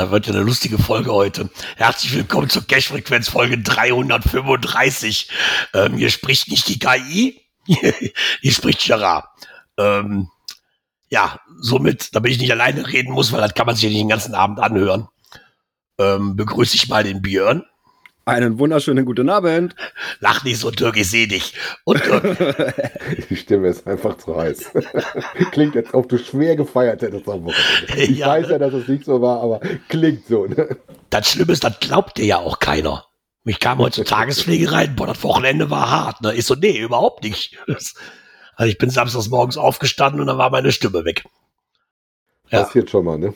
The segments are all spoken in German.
Da wird ja eine lustige Folge heute. Herzlich willkommen zur Cash-Frequenz Folge 335. Ähm, hier spricht nicht die KI, hier spricht Gerard. Ähm, ja, somit, damit ich nicht alleine reden muss, weil das kann man sich ja nicht den ganzen Abend anhören, ähm, begrüße ich mal den Björn. Einen wunderschönen guten Abend. Lach nicht so, Dirk, ich sehe dich. Und. Die Stimme ist einfach zu heiß. klingt, als ob du schwer gefeiert hättest am Wochenende. Ich Ja. weiß ja, dass es nicht so war, aber klingt so. Ne? Das Schlimme ist, das glaubt dir ja auch keiner. Ich kam heute zur Tagespflege rein, boah, das Wochenende war hart. Ne? Ich so, nee, überhaupt nicht. Also ich bin samstags morgens aufgestanden und dann war meine Stimme weg. Ja. Passiert schon mal, ne?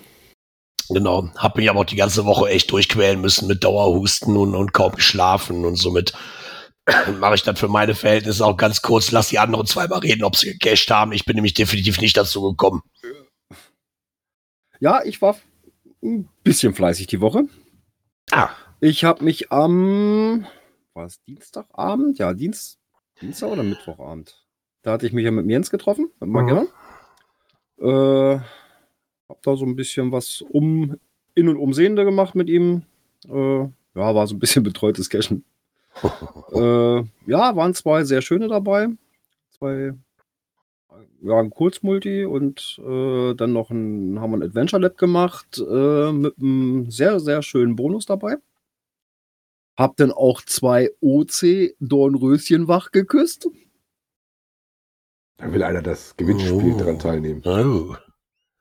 Genau, hab mich aber auch die ganze Woche echt durchquälen müssen mit Dauerhusten und, und kaum geschlafen und somit mache ich das für meine Verhältnisse auch ganz kurz. Lass die anderen zweimal reden, ob sie gecasht haben. Ich bin nämlich definitiv nicht dazu gekommen. Ja, ich war ein bisschen fleißig die Woche. Ah, Ich habe mich am, war es Dienstagabend? Ja, Dienst, Dienstag oder Mittwochabend. Da hatte ich mich ja mit Jens getroffen, mit Magella. Äh, hab da so ein bisschen was um in- und umsehende gemacht mit ihm. Äh, ja, war so ein bisschen betreutes Cashen. äh, ja, waren zwei sehr schöne dabei. Zwei, ja, ein Kurzmulti und äh, dann noch ein, haben wir ein Adventure Lab gemacht äh, mit einem sehr, sehr schönen Bonus dabei. Hab dann auch zwei OC Dornröschen wach geküsst. Da will einer das Gewinnspiel Oh. dran teilnehmen. oh.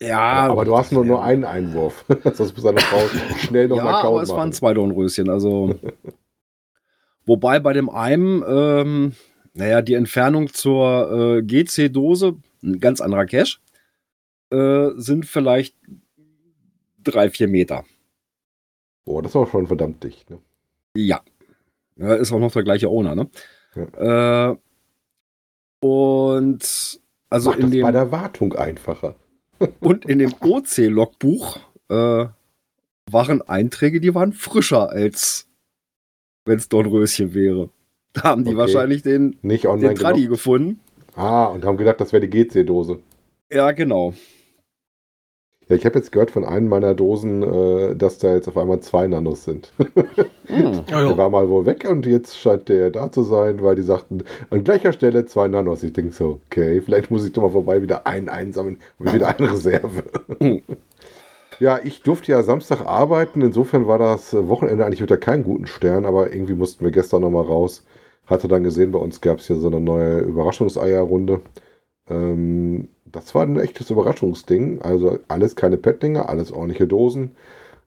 Ja, aber du hast nur, nur einen Einwurf. Sonst muss deine Frau schnell noch ja, einen aber Account es machen. waren zwei Dornröschen. Also, wobei bei dem einen, ähm, naja, die Entfernung zur äh, GC-Dose, ein ganz anderer Cache, äh, sind vielleicht drei, vier Meter. Boah, das war schon verdammt dicht. Ne? Ja. ja. Ist auch noch der gleiche Owner, ne? Äh, und also Macht in das bei dem, der Wartung einfacher. Und in dem OC-Logbuch äh, waren Einträge, die waren frischer, als wenn es Dornröschen wäre. Da haben die Okay. wahrscheinlich den, Nicht online den Tradi genug. gefunden. Ah, und haben gedacht, das wäre die GC-Dose. Ja, genau. Ja, ich habe jetzt gehört von einem meiner Dosen, äh, dass da jetzt auf einmal zwei Nanos sind. Ja, Der war mal wohl weg und jetzt scheint der da zu sein, weil die sagten, an gleicher Stelle zwei Nanos. Ich denke so, okay, vielleicht muss ich doch mal vorbei wieder einen einsammeln und wieder eine Reserve. ja, ich durfte ja Samstag arbeiten, insofern war das Wochenende eigentlich unter keinen guten Stern, aber irgendwie mussten wir gestern noch mal raus. Hatte dann gesehen, bei uns gab es hier so eine neue Überraschungseierrunde. Ähm, das war ein echtes Überraschungsding. Also alles keine Pettlinge, alles ordentliche Dosen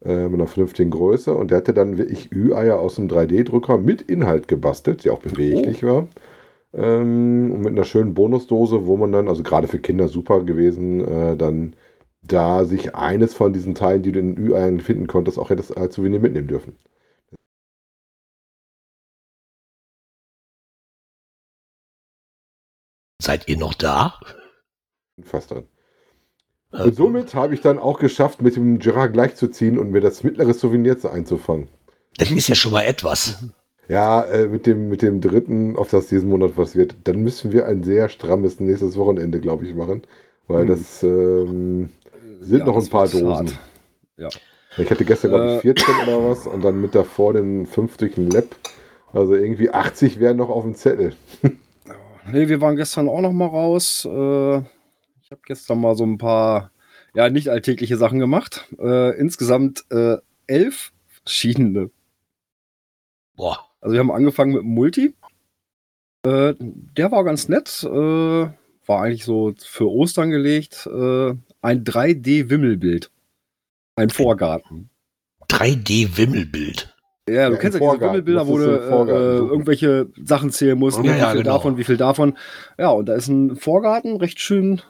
äh, mit einer vernünftigen Größe. Und der hatte dann wirklich Ü-Eier aus dem 3D-Drucker mit Inhalt gebastelt, die auch beweglich war. Ähm, und mit einer schönen Bonusdose, wo man dann, also gerade für Kinder super gewesen, äh, dann da sich eines von diesen Teilen, die du in den Ü-Eiern finden konntest, auch hättest als Souvenir mitnehmen dürfen. Seid ihr noch da? Fast dran. Äh, Und somit habe ich dann auch geschafft, mit dem Gerard gleichzuziehen und mir das mittlere Souvenir zu einzufangen. Das ist ja schon mal etwas. Ja, äh, mit, dem, mit dem dritten, ob das diesen Monat was wird, dann müssen wir ein sehr strammes nächstes Wochenende, glaube ich, machen. Weil Hm. das ähm, sind noch ein paar Dosen. hart. Ich hatte gestern, glaube Äh. ich, 14 oder was und dann mit davor den 5 durch den Lab. Also irgendwie 80 wären noch auf dem Zettel. Nee, wir waren gestern auch noch mal raus. Äh, ich habe gestern mal so ein paar, ja, nicht alltägliche Sachen gemacht. Äh, insgesamt äh, elf verschiedene. Boah. Also wir haben angefangen mit dem Multi. Äh, der war ganz nett. Äh, war eigentlich so für Ostern gelegt. Äh, ein 3D-Wimmelbild. Ein Vorgarten. 3D-Wimmelbild. Ja, du Ja, kennst ja diese Vorgarten. Wimmelbilder, wo du äh, irgendwelche Sachen zählen musst. Ja, wie ja, viel genau. davon, wie viel davon. Ja, und da ist ein Vorgarten, recht schön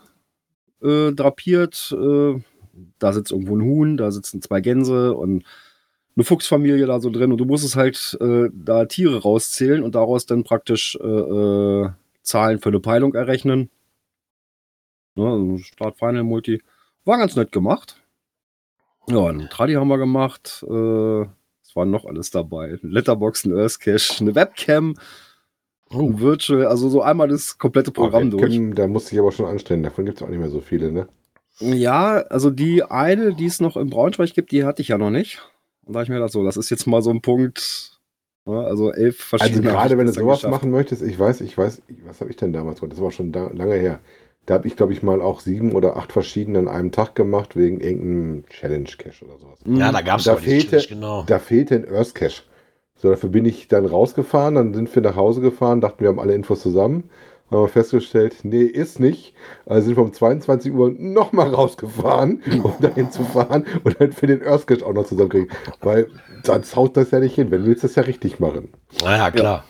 äh, drapiert. Äh, da sitzt irgendwo ein Huhn, da sitzen zwei Gänse und eine Fuchsfamilie da so drin. Und du musst es halt äh, da Tiere rauszählen und daraus dann praktisch äh, äh, Zahlen für eine Peilung errechnen. Ne, also Start Final Multi. War ganz nett gemacht. Ja, ein Tradi haben wir gemacht. Äh, es war noch alles dabei. Letterbox, ein Earth Cache, eine Webcam, Oh. Virtual, also so einmal das komplette Programm Oh, durch. Da musste ich aber schon anstellen. Davon gibt es auch nicht mehr so viele, ne? Ja, also die eine, die es noch im Braunschweig gibt, die hatte ich ja noch nicht. Und da habe ich mir gedacht, so, das ist jetzt mal so ein Punkt. Ja, also elf Also verschiedene. hab gerade ich wenn du sowas geschafft. machen möchtest, ich weiß, ich weiß, was habe ich denn damals gemacht? Das war schon da, lange her. Da habe ich, glaube ich, mal auch sieben oder acht verschiedene an einem Tag gemacht, wegen irgendeinem Challenge-Cache oder sowas. Mhm. Ja, da gab es Da genau. Da fehlte ein Earth Cache. So, dafür bin ich dann rausgefahren, dann sind wir nach Hause gefahren, dachten, wir haben alle Infos zusammen. Haben wir festgestellt, nee, ist nicht. Also sind wir um 22 Uhr nochmal rausgefahren, um dahin zu fahren und dann für den Earth Cache auch noch zusammenkriegen. Weil sonst haut das ja nicht hin, wenn du willst das ja richtig machen. Naja, klar.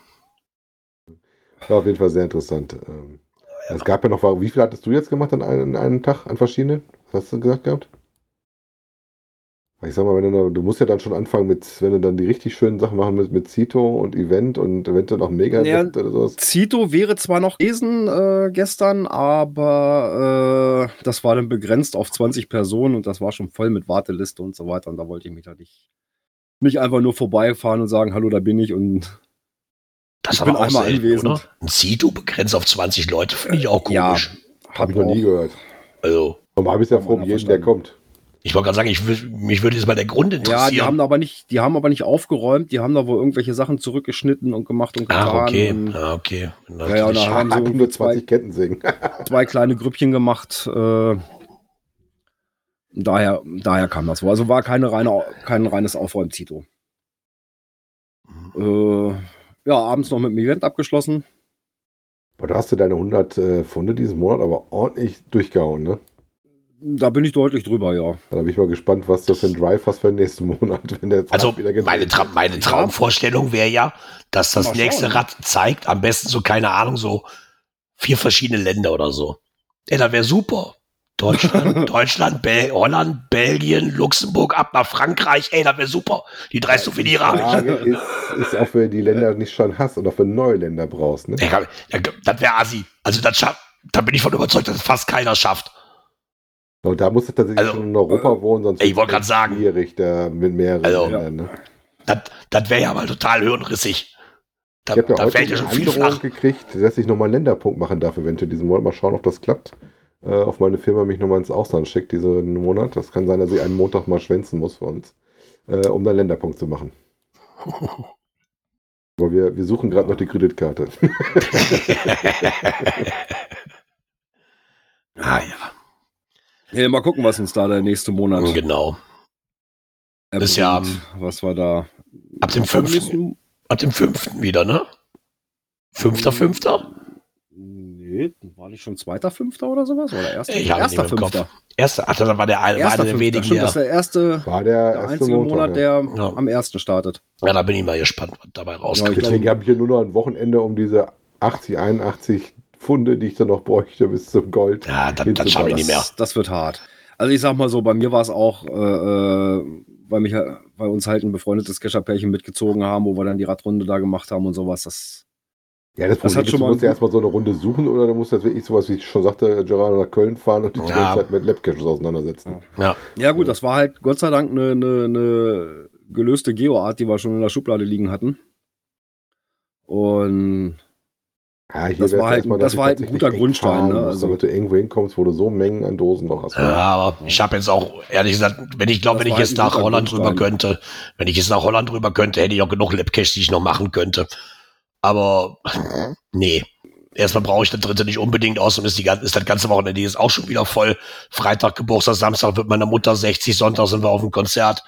War auf jeden Fall sehr interessant. Ähm, Es gab ja noch, wie viel hattest du jetzt gemacht an einem, an einem Tag, an verschiedenen? Was hast du gesagt gehabt? Ich sag mal, wenn du, du musst ja dann schon anfangen mit, wenn du dann die richtig schönen Sachen machen willst, mit Zito und Event und eventuell noch mega Ja, oder sowas. Zito wäre zwar noch gewesen äh, gestern, aber äh, das war dann begrenzt auf 20 Personen und das war schon voll mit Warteliste und so weiter. Und da wollte ich mich da nicht, nicht einfach nur vorbeifahren und sagen, hallo, da bin ich und Das Ich bin auch einmal selten, anwesend. oder? Ein Zito begrenzt auf 20 Leute finde ich auch Ja. komisch. Habe ich noch nie gehört. Also, Normal bist ja froh um ja jeden, der verstanden. kommt. Ich wollte gerade sagen, ich, mich würde jetzt mal der Grund Ja, interessieren. die haben aber nicht, die haben aber nicht aufgeräumt, die haben da wohl irgendwelche Sachen zurückgeschnitten und gemacht und getan. Ach, okay. Und Ah, okay. Ja, ja, und da haben sie nur zwei, 20 Kettensägen. zwei kleine Grüppchen gemacht. Äh, daher, daher kam das wohl. Also war keine reine, kein reines Aufräum-Zito. Äh, ja, abends noch mit dem Event abgeschlossen. Aber da hast du deine 100 äh, Funde diesen Monat aber ordentlich durchgehauen, ne? Da bin ich deutlich drüber, ja. Da bin ich mal gespannt, was du für einen Drive hast für den nächsten Monat, wenn der Also wieder meine, Tra meine Traumvorstellung wäre ja, dass das Mal nächste schauen. Rad zeigt, am besten so, keine Ahnung, so vier verschiedene Länder oder so. Ey, das wäre super. Deutschland, Deutschland, Bel Holland, Belgien, Luxemburg, ab nach Frankreich. Ey, das wäre super. Die drei Souvenire Die habe ich. Ist, ist, ob du die Länder nicht schon hast oder für neue Länder brauchst. Ne? Ja, Das wäre assi. Also das schafft, da bin ich von überzeugt, dass es fast keiner schafft. Und da musst du tatsächlich Also, schon in Europa wohnen, sonst ich wollte grad sagen. schwierig da mit mehreren Also, Ländern. Ne? Das, das wäre ja mal total hirnrissig. Da, Ich habe ja da heute eine schon viel Androhung gekriegt, dass ich nochmal einen Länderpunkt machen darf, eventuell diesen Monat. Mal schauen, ob das klappt. Äh, auf meine Firma mich nochmal ins Ausland schickt diesen Monat. Das kann sein, dass ich einen Montag mal schwänzen muss für uns, äh, um dann Länderpunkt zu machen. Aber wir, wir suchen gerade noch die Kreditkarte. ah ja, ja. Mal gucken, was uns da der nächste Monat genau. erbringt, Ist ja- was wir da. Ab dem Am fünften, nächsten- ab dem fünften wieder, ne? Fünfter, fünfter? Nee, war nicht schon zweiter Fünfter oder sowas? Oder erster, Ich habe erster nicht im Kopf. Fünfter. Erster, ach, das war der, war Erster einer der Fünfter. wenigen, Stimmt, das ist der, der erste, War der, der erste einzige Montag, Monat, ja. der Ja. am ersten startet. ja, da bin ich mal gespannt, was dabei rauskommt. ich glaub- Deswegen habe ich hier nur noch ein Wochenende, um diese 80, 81 Pfunde, die ich dann noch bräuchte, bis zum Gold. Ja, das, das schaffe ich nicht mehr. Das, das wird hart. Also ich sag mal so, bei mir war es auch, äh, äh, weil mich bei uns halt ein befreundetes Kescherpärchen mitgezogen haben, wo wir dann die Radrunde da gemacht haben und sowas. Das Ja, das Das Problem hat ist, schon du mal musst ja erstmal so eine Runde suchen oder du musst jetzt wirklich sowas, wie ich schon sagte, Gerard nach Köln fahren und die Ja. ganze Zeit mit Labcaches auseinandersetzen. Ja, ja gut, das war halt Gott sei Dank eine, eine, eine gelöste Geoart, die wir schon in der Schublade liegen hatten. Und Ja, hier Das war halt- erstmal, das war halt ein guter Grundstein, ne? musst, Also- damit du irgendwo hinkommst, wo du so Mengen an Dosen noch hast. ja aber ich habe jetzt auch, ehrlich gesagt, wenn ich glaube, wenn ich halt jetzt nach Holland rüber Grundstein. könnte, wenn ich jetzt nach Holland rüber könnte, hätte ich auch genug Labcash, die ich noch machen könnte. Aber nee. Erstmal brauche ich das dritte nicht unbedingt aus und ist, die, ist das ganze Wochenende jetzt auch schon wieder voll. Freitag Geburtstag, Samstag wird meine Mutter 60, Sonntag sind wir auf dem Konzert.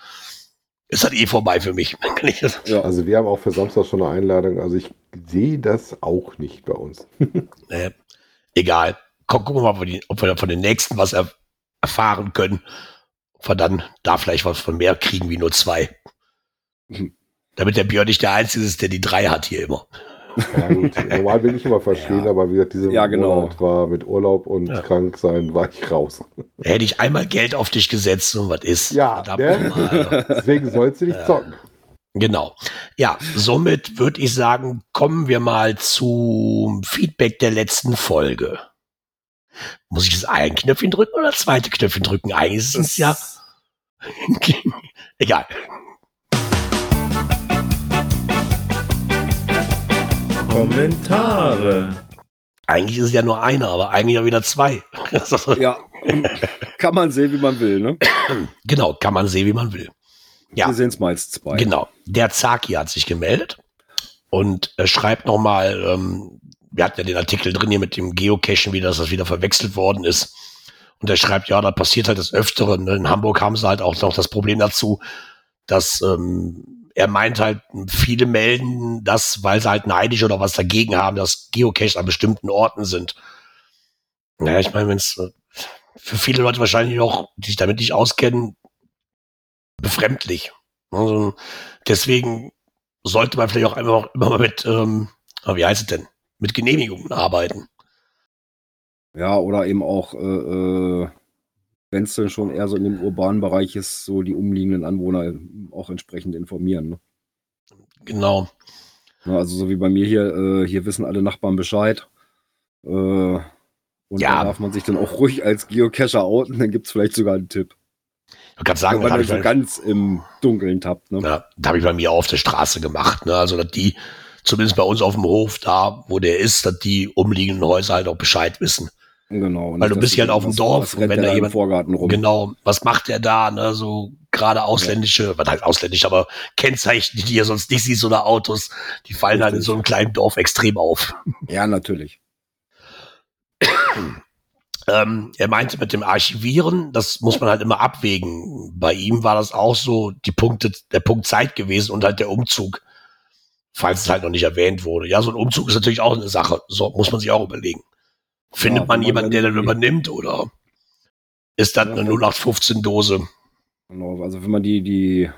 Ist das eh vorbei für mich. Ja, Also wir haben auch für Samstag schon eine Einladung. Also ich sehe das auch nicht bei uns. Nee, egal. Guck, gucken wir mal, ob wir, die, ob wir von den nächsten was er, erfahren können. Ob wir dann da vielleicht was von mehr kriegen wie nur zwei. Mhm. Damit der Björn nicht der Einzige ist, der die drei hat hier immer. Ja, gut. Normal bin ich immer verschrien, Ja. aber wie gesagt, diese Ja, genau. Monat war mit Urlaub und Ja. krank sein, war ich raus. Da hätte ich einmal Geld auf dich gesetzt und was ist. Ja, ne? nochmal. Deswegen sollst du nicht zocken. Genau. Ja, somit würde ich sagen, kommen wir mal zum Feedback der letzten Folge. Muss ich das ein Knöpfchen drücken oder das zweite Knöpfchen drücken? Eigentlich ist es ja. Egal. Kommentare. Eigentlich ist es ja nur einer, aber eigentlich ja wieder zwei. Ja, kann man sehen, wie man will, ne? genau, kann man sehen, wie man will. Ja. Wir sehen es mal als zwei. Genau. Der Zaki hat sich gemeldet und er schreibt nochmal, ähm, wir hatten ja den Artikel drin hier mit dem Geocachen, wie das, das wieder verwechselt worden ist. Und er schreibt, ja, da passiert halt das Öfteren. ne? In Hamburg haben sie halt auch noch das Problem dazu, dass ähm, er meint halt, viele melden das, weil sie halt neidisch oder was dagegen haben, dass Geocaches an bestimmten Orten sind. Naja, ich meine, wenn es äh, für viele Leute wahrscheinlich noch, die sich damit nicht auskennen, befremdlich. Also, deswegen sollte man vielleicht auch einfach immer mal mit, ähm, wie heißt es denn, mit Genehmigungen arbeiten. Ja, oder eben auch, äh, äh, wenn es dann schon eher so in dem urbanen Bereich ist, so die umliegenden Anwohner auch entsprechend informieren. Ne? Genau. Also so wie bei mir hier, äh, hier wissen alle Nachbarn Bescheid. Äh, und Ja. da darf man sich dann auch ruhig als Geocacher outen, dann gibt es vielleicht sogar einen Tipp. Ich kann sagen, Wenn man habe so ganz im Dunkeln tappt. Ne? ja, da hab ich bei mir auf der Straße gemacht. Ne? Also, dass die, zumindest bei uns auf dem Hof, da, wo der ist, dass die umliegenden Häuser halt auch Bescheid wissen. Genau. Weil du bist ja halt auf dem Dorf und wenn da im jemand- Vorgarten rum. Genau, was macht der da? Ne? So gerade ausländische, was heißt ausländisch, aber Kennzeichen, die ihr sonst nicht siehst oder Autos, die fallen halt in so einem kleinen Dorf extrem auf. Ja, natürlich. Ähm, er meinte mit dem Archivieren, das muss man halt immer abwägen. Bei ihm war das auch so die Punkte, der Punkt Zeit gewesen und halt der Umzug, falls es halt noch nicht erwähnt wurde. Ja, so ein Umzug ist natürlich auch eine Sache. So muss man sich auch überlegen. Findet Ja, man jemanden, der dann übernimmt oder ist das Ja, eine wenn- 0815-Dose? Genau. Also wenn man die, die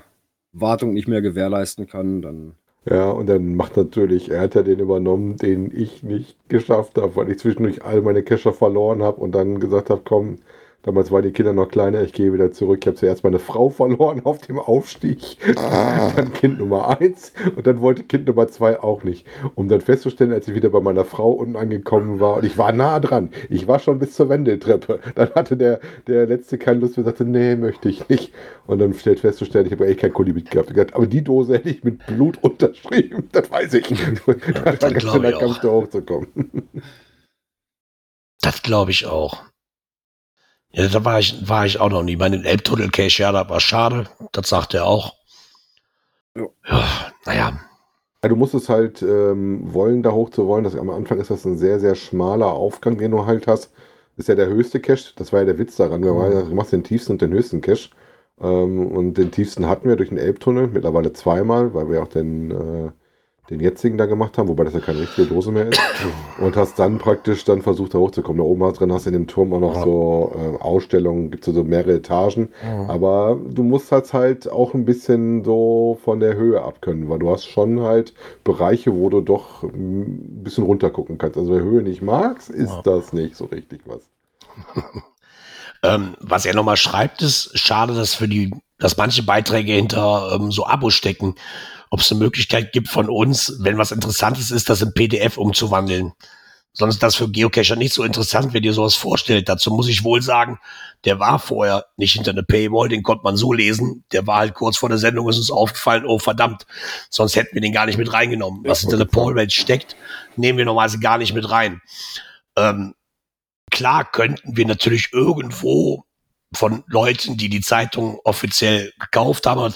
Wartung nicht mehr gewährleisten kann, dann Ja, und dann macht natürlich, er hat ja den übernommen, den ich nicht geschafft habe, weil ich zwischendurch all meine Kescher verloren habe und dann gesagt habe, komm, damals waren die Kinder noch kleiner, ich gehe wieder zurück. Ich habe zuerst meine Frau verloren auf dem Aufstieg, dann Kind Nummer eins und dann wollte Kind Nummer zwei auch nicht. Um dann festzustellen, als ich wieder bei meiner Frau unten angekommen war und ich war nah dran, ich war schon bis zur Wendeltreppe, dann hatte der, der letzte keine Lust mehr, sagte, nee, möchte ich nicht. Und dann stellt festzustellen, ich habe echt kein Kuli mitgehabt. Aber die Dose hätte ich mit Blut unterschrieben, das weiß ich. Das war ganz schön ich auch. Kampf, da hochzukommen. Das glaube ich auch. Ja, da war ich, war ich auch noch nie. Bei den Elbtunnel-Cache, ja, das war schade. Das sagt er auch. Ja. Ja, naja. Ja, du musst es halt ähm, wollen, da hoch zu wollen. Das, am Anfang ist das ein sehr, sehr schmaler Aufgang, den du halt hast. ist ja der höchste Cache. Das war ja der Witz daran. Wir ja, du machst den tiefsten und den höchsten Cache. Ähm, und den tiefsten hatten wir durch den Elbtunnel, mittlerweile zweimal, weil wir auch den, äh, den jetzigen da gemacht haben, wobei das ja keine richtige Dose mehr ist. Und hast dann praktisch dann versucht, da hochzukommen. Da oben drin hast du in dem Turm auch noch Ja. so äh, Ausstellungen, gibt es so mehrere Etagen. Aber du musst das halt auch ein bisschen so von der Höhe abkönnen, weil du hast schon halt Bereiche, wo du doch ein bisschen runter gucken kannst. Also wer Höhe nicht magst, ist Ja. das nicht so richtig was. Ähm, was er nochmal schreibt, ist schade, dass für die, dass manche Beiträge hinter ähm, so Abos stecken. Ob es eine Möglichkeit gibt von uns, wenn was Interessantes ist, das in PDF umzuwandeln. Sonst ist das für Geocacher nicht so interessant, wenn ihr sowas vorstellt. Dazu muss ich wohl sagen, der war vorher nicht hinter eine Paywall, den konnte man so lesen. Der war halt kurz vor der Sendung, ist uns aufgefallen, oh verdammt, sonst hätten wir den gar nicht mit reingenommen. Was hinter voll. Paywall steckt, nehmen wir normalerweise gar nicht mit rein. Ähm, klar könnten wir natürlich irgendwo von Leuten, die die Zeitung offiziell gekauft haben,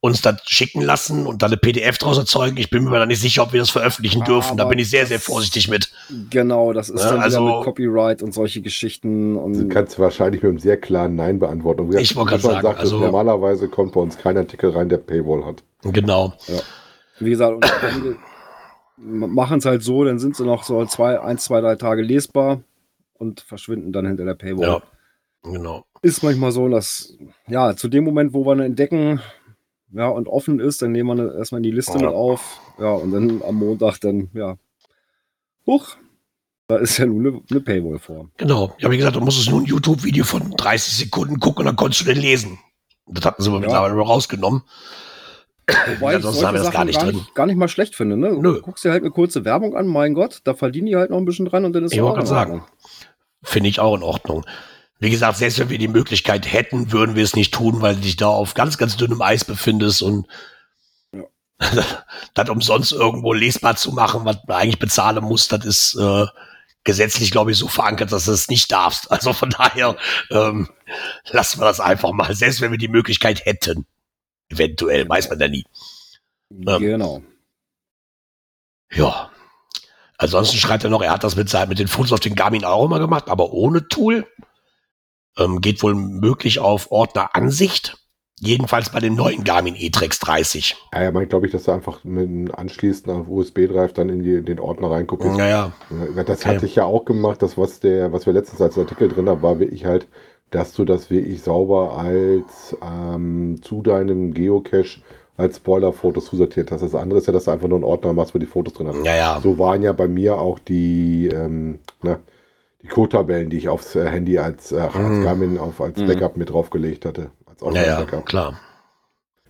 uns das schicken lassen und dann eine PDF draus erzeugen. Ich bin mir aber da nicht sicher, ob wir das veröffentlichen dürfen. Da Aber bin ich sehr, sehr vorsichtig mit. Genau, das ist Ja, dann also- wieder mit Copyright und solche Geschichten. Du Und kannst wahrscheinlich mit einem sehr klaren Nein beantworten. Wie Ich wollte gerade sagen, sagtest, also- normalerweise kommt bei uns kein Artikel rein, der Paywall hat. Genau. wie gesagt, machen es halt so, dann sind sie noch so zwei, eins, zwei, drei Tage lesbar und verschwinden dann hinter der Paywall. Ja. Genau. Ist manchmal so, dass, ja, zu dem Moment, wo wir ihn entdecken, ja, und offen ist, dann nehmen wir erstmal in die Liste Ja. mit auf. Ja, und dann am Montag dann, ja, huch, da ist ja nun eine, eine Paywall vor. Genau. Ja, wie gesagt, du musstest nur ein YouTube-Video von 30 Sekunden gucken und dann konntest du den lesen. Das hatten sie Ja. mittlerweile rausgenommen. Wobei ich Ansonsten haben wir das gar nicht gar drin. nicht, gar nicht mal schlecht finde. Ne? Nö. Du guckst dir halt eine kurze Werbung an, mein Gott, da verdienen die halt noch ein bisschen dran und dann ist es auch in sagen. Ordnung. Finde ich auch in Ordnung. Wie gesagt, selbst wenn wir die Möglichkeit hätten, würden wir es nicht tun, weil du dich da auf ganz, ganz dünnem Eis befindest und Ja. das umsonst irgendwo lesbar zu machen, was man eigentlich bezahlen muss, das ist äh, gesetzlich, glaube ich, so verankert, dass du es nicht darfst. Also von daher ähm, lassen wir das einfach mal, selbst wenn wir die Möglichkeit hätten. Eventuell, weiß man ja nie. Ähm. Genau. Ja. Ansonsten schreibt er noch, er hat das mit, mit den Fotos auf den Garmin auch immer gemacht, aber ohne Tool. Ähm, geht wohl möglich auf Ordner Ansicht. Jedenfalls bei dem neuen Garmin E-Trex 30. Ja, er meint, glaube ich, dass du einfach mit anschließend auf USB-Drive dann in, die, in den Ordner reinguckst. Naja, Ja, Das Okay. hatte ich ja auch gemacht. Das, was der, was wir letztens als Artikel drin haben, war wirklich halt, dass du das wirklich sauber als ähm, zu deinem Geocache als Spoiler-Fotos zusortiert hast. Das andere ist ja, dass du einfach nur einen Ordner machst, wo die Fotos drin hast. naja, So waren ja bei mir auch die, ähm, ne, die Code-Tabellen, die ich aufs äh, Handy als, äh, als Mhm. Garmin auf, als Mhm. Backup mit draufgelegt hatte. Als naja, Online-Backup. klar.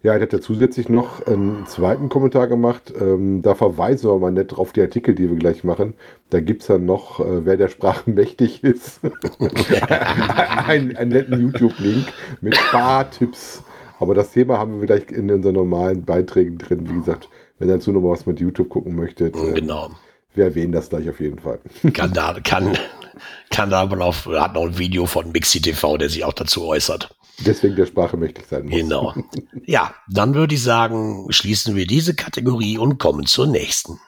Ja, er hat ja zusätzlich noch einen zweiten Kommentar gemacht. Ähm, da verweisen wir mal nett auf die Artikel, die wir gleich machen. Da gibt es dann noch, äh, wer der Sprache mächtig ist, einen, einen netten YouTube-Link mit Spartipps. Aber das Thema haben wir gleich in unseren normalen Beiträgen drin. Wie gesagt, wenn ihr dazu noch was mit YouTube gucken möchtet, äh, Genau. Wir erwähnen das gleich auf jeden Fall. Kann da, kann, kann da aber auf, hat noch ein Video von Mixi TV, der sich auch dazu äußert. Deswegen der Sprache mächtig sein muss. Genau. Ja, dann würde ich sagen, schließen wir diese Kategorie und kommen zur nächsten.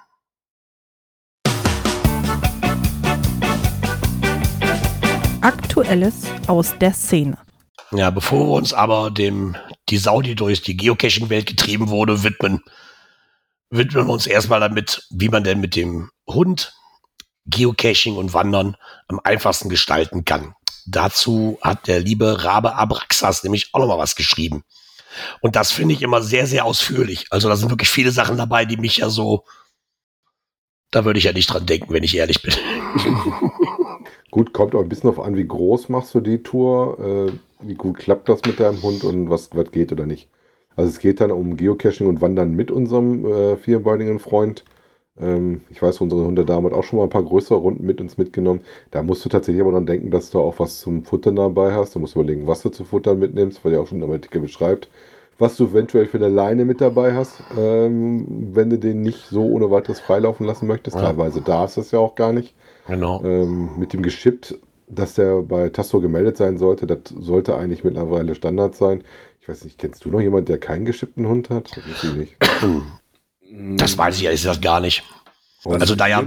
Aktuelles aus der Szene. Ja, bevor wir uns aber dem, die Sau, die durch die Geocaching-Welt getrieben wurde, widmen, widmen wir uns erstmal damit, wie man denn mit dem Hund Geocaching und Wandern am einfachsten gestalten kann. Dazu hat der liebe Rabe Abraxas nämlich auch noch mal was geschrieben. Und das finde ich immer sehr, sehr ausführlich. Also da sind wirklich viele Sachen dabei, die mich ja so, da würde ich ja nicht dran denken, wenn ich ehrlich bin. Gut, kommt auch ein bisschen darauf an, wie groß machst du die Tour, äh, wie gut klappt das mit deinem Hund und was, was geht oder nicht. Also es geht dann um Geocaching und Wandern mit unserem äh, vierbeinigen Freund. Ähm, ich weiß, unsere Hunde damals auch schon mal ein paar größere Runden mit uns mitgenommen. Da musst du tatsächlich aber dann denken, dass du auch was zum Futtern dabei hast. Du musst überlegen, was du zu futtern mitnimmst, weil der auch schon im Artikel beschreibt, was du eventuell für eine Leine mit dabei hast, ähm, wenn du den nicht so ohne weiteres freilaufen lassen möchtest. Ja. Teilweise darfst du es ja auch gar nicht Genau. ähm, mit dem Geschippt, dass der bei Tasso gemeldet sein sollte, das sollte eigentlich mittlerweile Standard sein. Ich weiß nicht, kennst du noch jemanden, der keinen geschippten Hund hat? Das weiß ich nicht. Das weiß ich ehrlich gesagt gar nicht. Also da ja,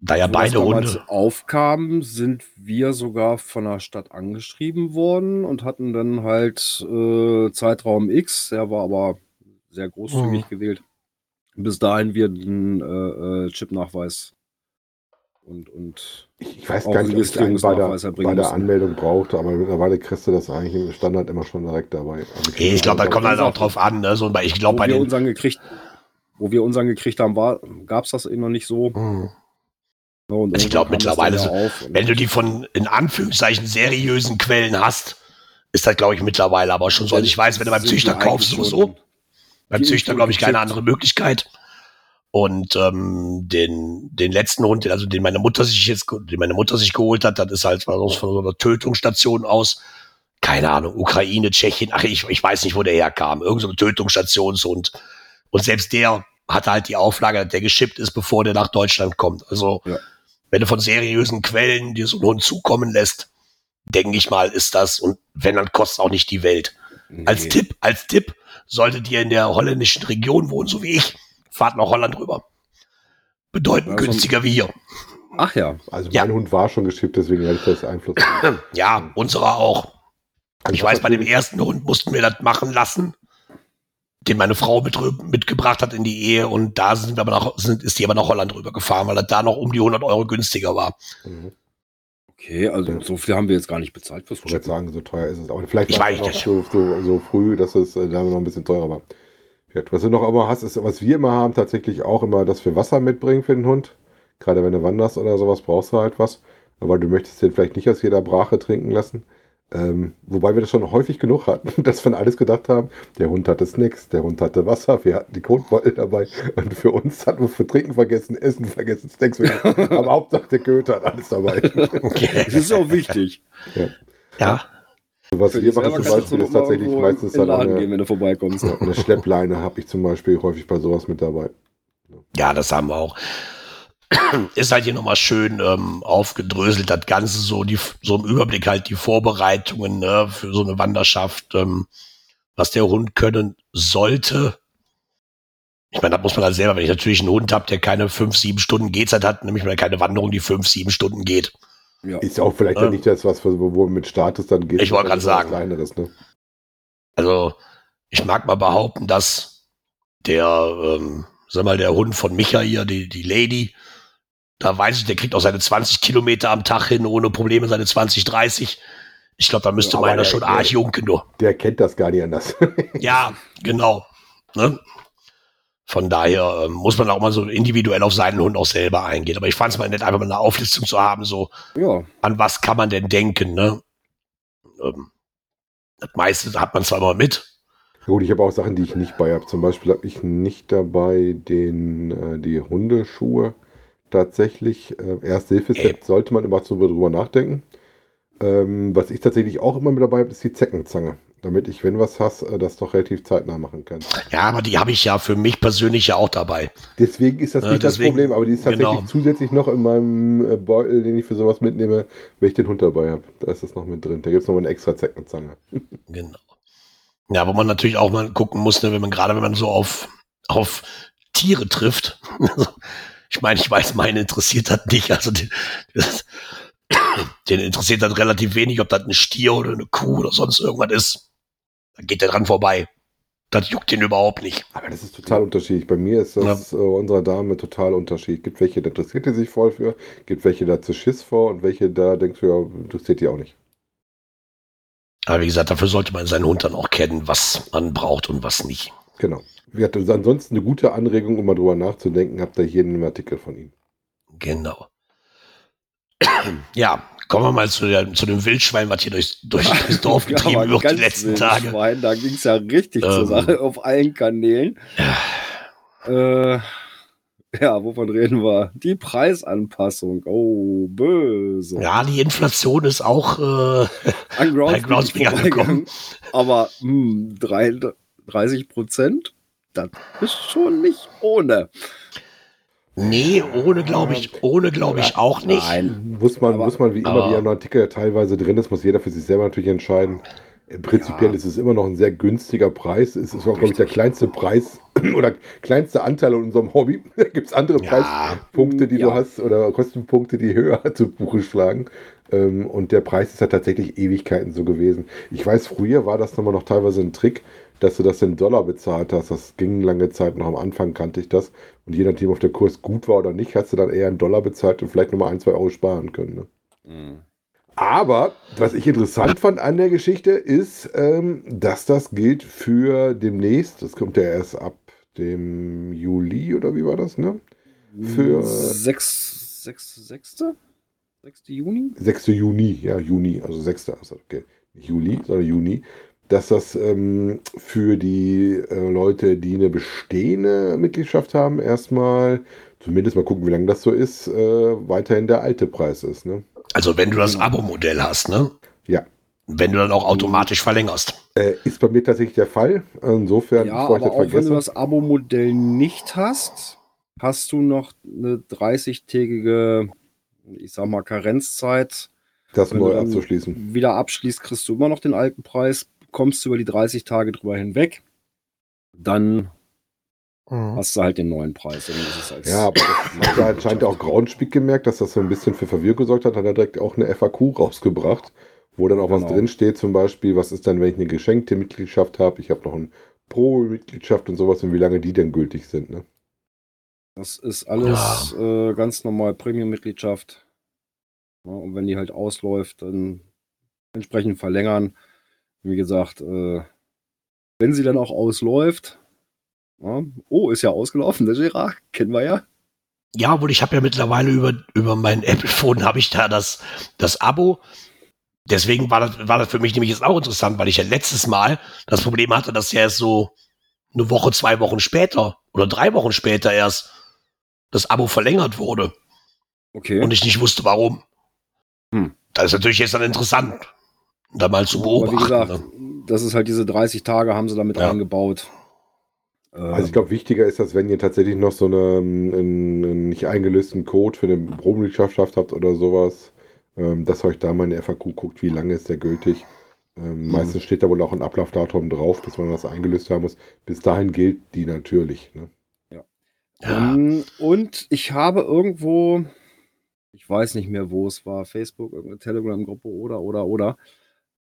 da ja beide das damals Hunde. aufkam, sind wir sogar von der Stadt angeschrieben worden und hatten dann halt äh, Zeitraum X, der war aber sehr großzügig Mhm. gewählt. Bis dahin wir den äh, äh, Chip-Nachweis und, und Ich, ich weiß Auch gar nicht, ob ich einen bei der, Registrierungsnachweis erbringen bei der. Anmeldung brauchte, aber mittlerweile kriegst du das eigentlich im Standard immer schon direkt dabei. Also Ich glaube, das kommt halt auch drauf an. Ne? So, ich glaube, bei wir den. unseren gekriegt, wo wir unseren gekriegt haben, war, gab es das eben noch nicht so. Hm. Ja, und Also ich glaub, irgendwann kam das mittlerweile so- auf und- Wenn du die von in Anführungszeichen seriösen Quellen hast, ist das, glaube ich, mittlerweile aber schon so. Also ich weiß, wenn du beim Züchter kaufst, sowieso. schon- Beim Züchter, glaube ich, keine andere Möglichkeit. Und ähm, den, den letzten Hund, den- also den meine Mutter sich jetzt, den meine Mutter sich geholt hat, das ist halt von so so einer Tötungsstation aus. Keine Ahnung, Ukraine, Tschechien, ach, ich, ich weiß nicht, wo der herkam. Irgend so eine Tötungsstationshund. Und selbst der hatte halt die Auflage, dass der geschippt ist, bevor der nach Deutschland kommt. Also, Ja. wenn du von seriösen Quellen dir so einen Hund zukommen lässt, denke ich mal, ist das, und wenn, dann kostet auch nicht die Welt. Als Nee. Tipp, als Tipp, solltet ihr in der holländischen Region wohnen, so wie ich, fahrt nach Holland rüber. Bedeutend Also- günstiger wie hier. Ach ja, Also Ja. mein Hund war schon geschippt, deswegen hatte ich das Einfluss. Ja, unserer auch. Also Ich weiß, bei dem ersten Hund mussten wir das machen lassen, den meine Frau mit, mitgebracht hat in die Ehe und da sind wir aber nach, sind, ist die aber nach Holland rübergefahren, weil das da noch um die 100 Euro günstiger war. Mhm. Okay, also so viel haben wir jetzt gar nicht bezahlt fürs Ich Chippen. sagen, so teuer ist es. Aber vielleicht Ich war nicht. noch so, so, so früh, dass es äh, da noch ein bisschen teurer war. Ja, was du noch aber hast, ist, was wir immer haben, tatsächlich auch immer, dass wir Wasser mitbringen für den Hund. Gerade wenn du wanderst oder sowas, brauchst du halt was. Aber du möchtest den vielleicht nicht aus jeder Brache trinken lassen. Ähm, wobei wir das schon häufig genug hatten, dass wir an alles gedacht haben, der Hund hatte Snacks, der Hund hatte Wasser, wir hatten die Kotbeutel dabei und für uns hatten wir für Trinken vergessen, Essen vergessen, Snacks vergessen. aber Hauptsache der Köter hat alles dabei. Das ist auch wichtig. Ja, Was Für wir machen zum Beispiel ist tatsächlich meistens dann eine, gehen, wenn du vorbeikommst. Ja, eine Schleppleine habe ich zum Beispiel häufig bei sowas mit dabei. ja, das haben wir auch. Ist halt hier nochmal schön ähm, aufgedröselt, das Ganze so, die, so im Überblick halt die Vorbereitungen ne, für so eine Wanderschaft, ähm, was der Hund können sollte. Ich meine, das muss man halt selber, wenn ich natürlich einen Hund habe, der keine fünf, sieben Stunden Gehzeit hat, nämlich mal keine Wanderung, die fünf, sieben Stunden geht. Ja. Ist ja auch vielleicht dann nicht das, was wo wo mit Status dann geht. Ich wollte was sagen. Kleineres, ne? Also, ich mag mal behaupten, dass der, ähm, sag mal, der Hund von Micha hier, die, die Lady, da weiß ich, der kriegt auch seine 20 Kilometer am Tag hin, ohne Probleme, seine 20, 30. Ich glaube, da müsste Ja, meiner der- schon der- arg junken, nur. Der kennt das gar nicht anders. Ja, genau. Ne? Von daher ähm, muss man auch mal so individuell auf seinen Hund auch selber eingehen. Aber ich fand es mal nett, einfach mal eine Auflistung zu haben, so ja. an was kann man denn denken, ne? Ähm, das meiste hat man zwar immer mit, Gut, ich habe auch Sachen, die ich nicht bei habe. Zum Beispiel habe ich nicht dabei den, äh, die Hundeschuhe tatsächlich. Äh, Erste-Hilfe-Set sollte man immer so drüber nachdenken. Ähm, was ich tatsächlich auch immer mit dabei habe, ist die Zeckenzange. Damit ich, wenn was hast, äh, das doch relativ zeitnah machen kann. Ja, aber die habe ich ja für mich persönlich ja auch dabei. Deswegen ist das Ja, nicht das deswegen- Problem, aber die ist tatsächlich genau. zusätzlich noch in meinem äh, Beutel, den ich für sowas mitnehme, wenn ich den Hund dabei habe. Da ist das noch mit drin. Da gibt es noch mal eine extra Zeckenzange. Genau. Ja, wo man natürlich auch mal gucken muss, ne, wenn man gerade, wenn man so auf, auf Tiere trifft. Ich meine, ich weiß, meine interessiert das nicht. Also den, den interessiert das relativ wenig, ob das ein Stier oder eine Kuh oder sonst irgendwas ist. Da geht der dran vorbei. Das juckt den überhaupt nicht. Aber das ist total unterschiedlich. Bei mir ist das äh, unserer Dame total unterschiedlich. Gibt welche, da interessiert die sich voll für, gibt welche da zu Schiss vor und welche da denkst du, ja, interessiert die auch nicht. Aber wie gesagt, dafür sollte man seinen Hund dann auch kennen, was man braucht und was nicht. Genau. Wir hatten ansonsten eine gute Anregung, um mal drüber nachzudenken, habt ihr hier einen Artikel von ihm. Genau. Ja, kommen wir mal zu, der, zu dem Wildschwein, was hier durchs, durch das Dorf Ja, getrieben aber wird die letzten Tage. Schwein, da ging es ja richtig zur Ähm. Sache auf allen Kanälen. Äh, ja, wovon reden wir? Die Preisanpassung. Oh, böse. Ja, die Inflation ist auch äh, An Groundspeak angekommen. Aber hm, drei- 30 Prozent, das ist schon nicht ohne. Nee, ohne glaube ich, ohne glaube ich auch nicht. Nein. Muss man, Aber- muss man wie immer, wie ein Artikel teilweise drin ist, muss jeder für sich selber natürlich entscheiden. Prinzipiell Ja. ist es immer noch ein sehr günstiger Preis. Es ist auch, glaube ich, der kleinste Preis oder kleinste Anteil in unserem Hobby. Da gibt es andere Ja, Preispunkte, die Ja. du hast oder Kostenpunkte, die höher zu Buche schlagen. Ähm, Und der Preis ist ja tatsächlich Ewigkeiten so gewesen. Ich weiß, früher war das nochmal noch teilweise ein Trick, dass du das in Dollar bezahlt hast. Das ging lange Zeit, noch am Anfang kannte ich das. Und je nachdem, ob der Kurs gut war oder nicht, hast du dann eher in Dollar bezahlt und vielleicht nochmal ein, zwei Euro sparen können. Ne? Hm. Aber was ich interessant fand an der Geschichte ist, ähm, dass das gilt für demnächst, das kommt ja erst ab dem Juli oder wie war das, ne? Für- 6, 6, 6. 6. Juni? 6. Juni, ja, Juni, also 6. Also okay, nicht Juli, sondern Juni, dass das ähm, für die äh, Leute, die eine bestehende Mitgliedschaft haben, erstmal, zumindest mal gucken, wie lange das so ist, äh, weiterhin der alte Preis ist, ne? Also wenn du das Abo-Modell hast, ne? Ja. Wenn du dann auch automatisch verlängerst. Äh, ist bei mir tatsächlich der Fall. Insofern, Ja, bevor ich aber das auch wenn vergesse. du das Abo-Modell nicht hast, hast du noch eine 30-tägige, ich sag mal, Karenzzeit. das Wenn neu abzuschließen. wieder abschließt, kriegst du immer noch den alten Preis, kommst du über die 30 Tage drüber hinweg, dann hast du halt den neuen Preis. Dann ist es als Ja, aber ja anscheinend auch Groundspeak gemerkt, dass das so ein bisschen für Verwirrung gesorgt hat, hat er direkt auch eine FAQ rausgebracht, wo dann auch was Genau. drin steht, zum Beispiel, was ist dann, wenn ich eine geschenkte Mitgliedschaft habe, ich habe noch eine Pro-Mitgliedschaft und sowas und wie lange die denn gültig sind. Ne? Das ist alles äh, ganz normal Premium-Mitgliedschaft. Ja, und wenn die halt ausläuft, dann entsprechend verlängern. Wie gesagt, äh, wenn sie dann auch ausläuft, ja, oh, ist ja ausgelaufen, der Gerard, kennen wir ja. Ja, wohl, ich habe ja mittlerweile über, über mein Apple-Phone habe ich da das, das Abo. Deswegen war das, war das für mich nämlich jetzt auch interessant, weil ich ja letztes Mal das Problem hatte, dass ja erst so eine Woche, zwei Wochen später oder drei Wochen später erst das Abo verlängert wurde. Okay. Und ich nicht wusste, warum. Hm. Das ist natürlich jetzt dann interessant, da mal zu beobachten. Aber wie gesagt, ne? das ist halt diese 30 Tage haben sie damit Ja. eingebaut. Also ich glaube, wichtiger ist, dass wenn ihr tatsächlich noch so eine, einen, einen nicht eingelösten Code für eine Probenmitgliedschaft habt oder sowas, ähm, dass ihr euch da mal in der FAQ guckt, wie lange ist der gültig. Ähm, Mhm. Meistens steht da wohl auch ein Ablaufdatum drauf, bis man das eingelöst haben muss. Bis dahin gilt die natürlich. Ne? Ja. Ähm, und ich habe irgendwo, ich weiß nicht mehr, wo es war, Facebook, irgendeine Telegram-Gruppe oder, oder, oder.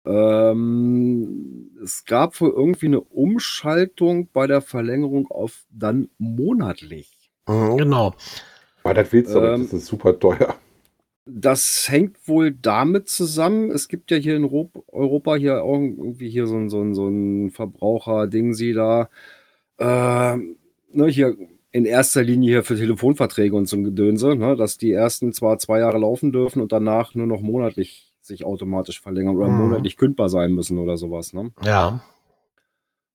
Ähm, es gab wohl irgendwie eine Umschaltung bei der Verlängerung auf dann monatlich. Mhm, Genau. Aber das willst du Ähm, nicht, das ist super teuer. Das hängt wohl damit zusammen. Es gibt ja hier in Ro- Europa hier auch irgendwie hier so ein, so ein, so ein Verbraucher-Ding, sie da, äh, ne, hier in erster Linie hier für Telefonverträge und so ein Gedönse, ne, dass die ersten zwar zwei Jahre laufen dürfen und danach nur noch monatlich sich automatisch verlängern oder Mhm. monatlich kündbar sein müssen oder sowas. Ne? Ja.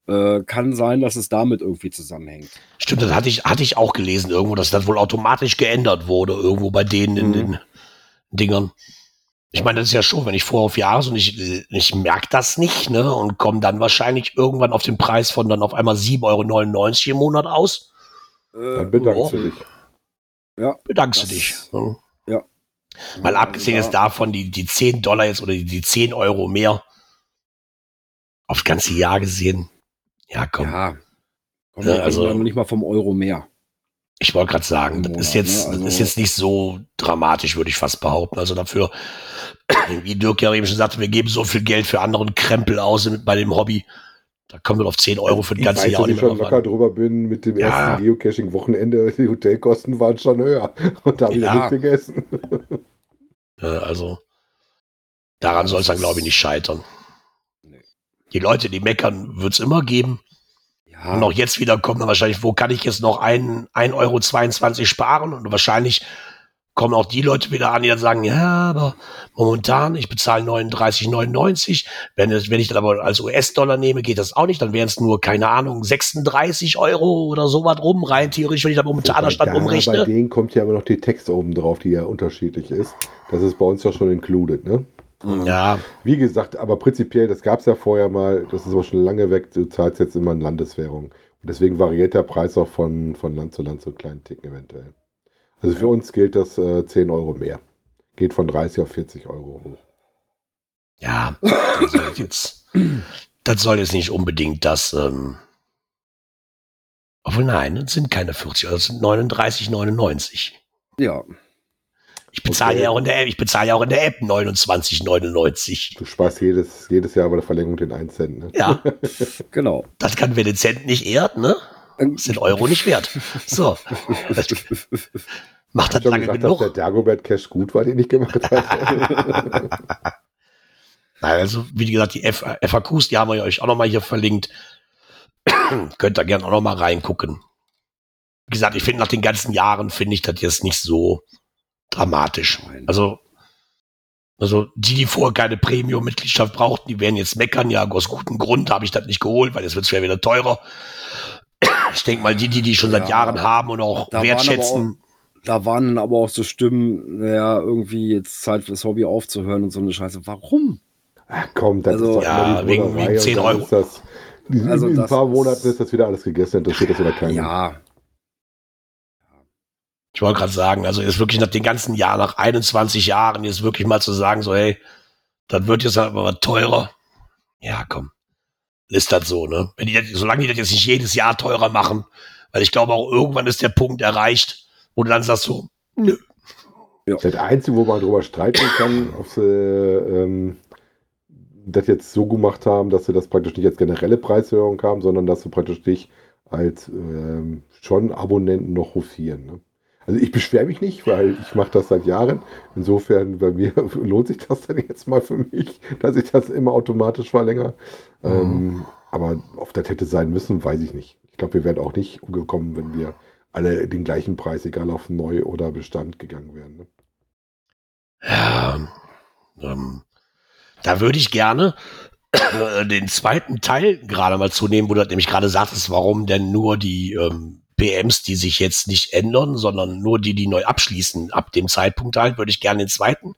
Äh, kann sein, dass es damit irgendwie zusammenhängt. Stimmt, das hatte ich, hatte ich auch gelesen irgendwo, dass das wohl automatisch geändert wurde, irgendwo bei denen in Mhm. den Dingern. Ich meine, das ist ja schon, wenn ich vorher auf Jahres und ich, ich merke das nicht, ne, und komme dann wahrscheinlich irgendwann auf den Preis von dann auf einmal 7,99 Euro im Monat aus, Äh, Dann bedankst oh. du dich. bedankst Das- du dich. Ne? Mal abgesehen Ja. jetzt davon, die, die 10 Dollar jetzt oder die, die 10 Euro mehr aufs ganze Jahr gesehen. Ja, komm. Ja. Komm, Ja, wir also- nicht mal vom Euro mehr. Ich wollte gerade sagen, das ist jetzt, ne? das ist Also- jetzt nicht so dramatisch, würde ich fast behaupten. Also dafür, wie Dirk ja eben schon sagte, wir geben so viel Geld für anderen Krempel aus bei dem Hobby. Da kommen wir auf 10 Euro für das Ich ganze weiß, Jahr dass ich schon locker an. drüber bin mit dem Ja. ersten Geocaching-Wochenende. Die Hotelkosten waren schon höher. Und da habe ich ja. nichts gegessen. Ja, Also, daran soll es dann, glaube ich, nicht scheitern. Nee. Die Leute, die meckern, wird es immer geben. Ja. Und auch jetzt wieder kommt dann wahrscheinlich, wo kann ich jetzt noch ein, 1,22 Euro sparen? Und wahrscheinlich kommen auch die Leute wieder an, die dann sagen, ja, aber momentan, ich bezahle 39,99. Wenn, wenn ich dann aber als US-Dollar nehme, geht das auch nicht. Dann wären es nur, keine Ahnung, 36 Euro oder sowas rum, rein theoretisch, wenn ich da momentaner Wobei Stand da Bei umrechne. denen kommt ja immer noch die Text oben drauf, die ja unterschiedlich ist. Das ist bei uns ja schon included, ne? Ja, Wie gesagt, aber prinzipiell, das gab es ja vorher mal, das ist aber schon lange weg, du zahlst jetzt immer in Landeswährung. Und deswegen variiert der Preis auch von, von Land zu Land so einen kleinen Ticken eventuell. Also für uns gilt das äh, 10 Euro mehr. Geht von 30 auf 40 Euro hoch. ja, das soll jetzt, das soll jetzt nicht unbedingt das, ähm, obwohl nein, es sind keine 40 Euro, es sind 39,99. ja. Ich bezahle Okay. ja auch in der App, ich bezahle ja auch in der App 29,99. Du sparst jedes, jedes Jahr bei der Verlängerung den 1 Cent. Ne? Ja, Genau. das kann wer den Cent nicht ehrt, ne? Das sind Euro nicht wert. So, macht das lange gesagt, dass der genug. Dagobert Cash gut war, den ich gemacht habe. Also, wie gesagt, die F FAQs, die haben wir euch auch nochmal hier verlinkt. Könnt ihr gerne auch nochmal reingucken. Wie gesagt, ich finde nach den ganzen Jahren finde ich das jetzt nicht so dramatisch. Also, also die, die vorher keine Premium-Mitgliedschaft brauchten, die werden jetzt meckern. Ja, aus gutem Grund habe ich das nicht geholt, weil jetzt wird es ja wieder teurer. Ich denke mal, die, die die schon seit Ja, Jahren haben und auch da waren wertschätzen, Da waren dann aber auch so Stimmen, naja, irgendwie jetzt Zeit für das Hobby aufzuhören und so eine Scheiße. Warum? Ach komm, das Also- ist doch Ja, wegen- wegen 10 und dann Euro. Ist das, in, Also in ein paar ist- Monaten ist das wieder alles gegessen, interessiert das wieder keinen. Ja, Ich wollte gerade sagen, also jetzt wirklich nach den ganzen Jahren, nach 21 Jahren, jetzt wirklich mal zu sagen, so, hey, das wird jetzt aber was teurer. Ja, komm. Ist das so, ne? Wenn die das, solange die das jetzt nicht jedes Jahr teurer machen, weil ich glaube auch irgendwann ist der Punkt erreicht, wo du dann sagst so, nö. Das Einzige, wo man drüber streiten kann, ob sie ähm, das jetzt so gemacht haben, dass sie das praktisch nicht als generelle Preiserhöhung haben, sondern dass sie praktisch dich als ähm, schon Abonnenten noch hofieren. Ne? Also ich beschwere mich nicht, weil ich mache das seit Jahren. Insofern bei mir lohnt sich das dann jetzt mal für mich, dass ich das immer automatisch verlängere. Mhm. Ähm, aber ob das hätte sein müssen, weiß ich nicht. Ich glaube, wir wären auch nicht umgekommen, wenn wir alle den gleichen Preis, egal auf Neu- oder Bestand gegangen wären. Ne? Ja, ähm, da würde ich gerne äh, den zweiten Teil gerade mal zunehmen, wo du nämlich gerade sagtest, warum denn nur die ähm, PMs, die sich jetzt nicht ändern, sondern nur die, die neu abschließen, ab dem Zeitpunkt halt, würde ich gerne den zweiten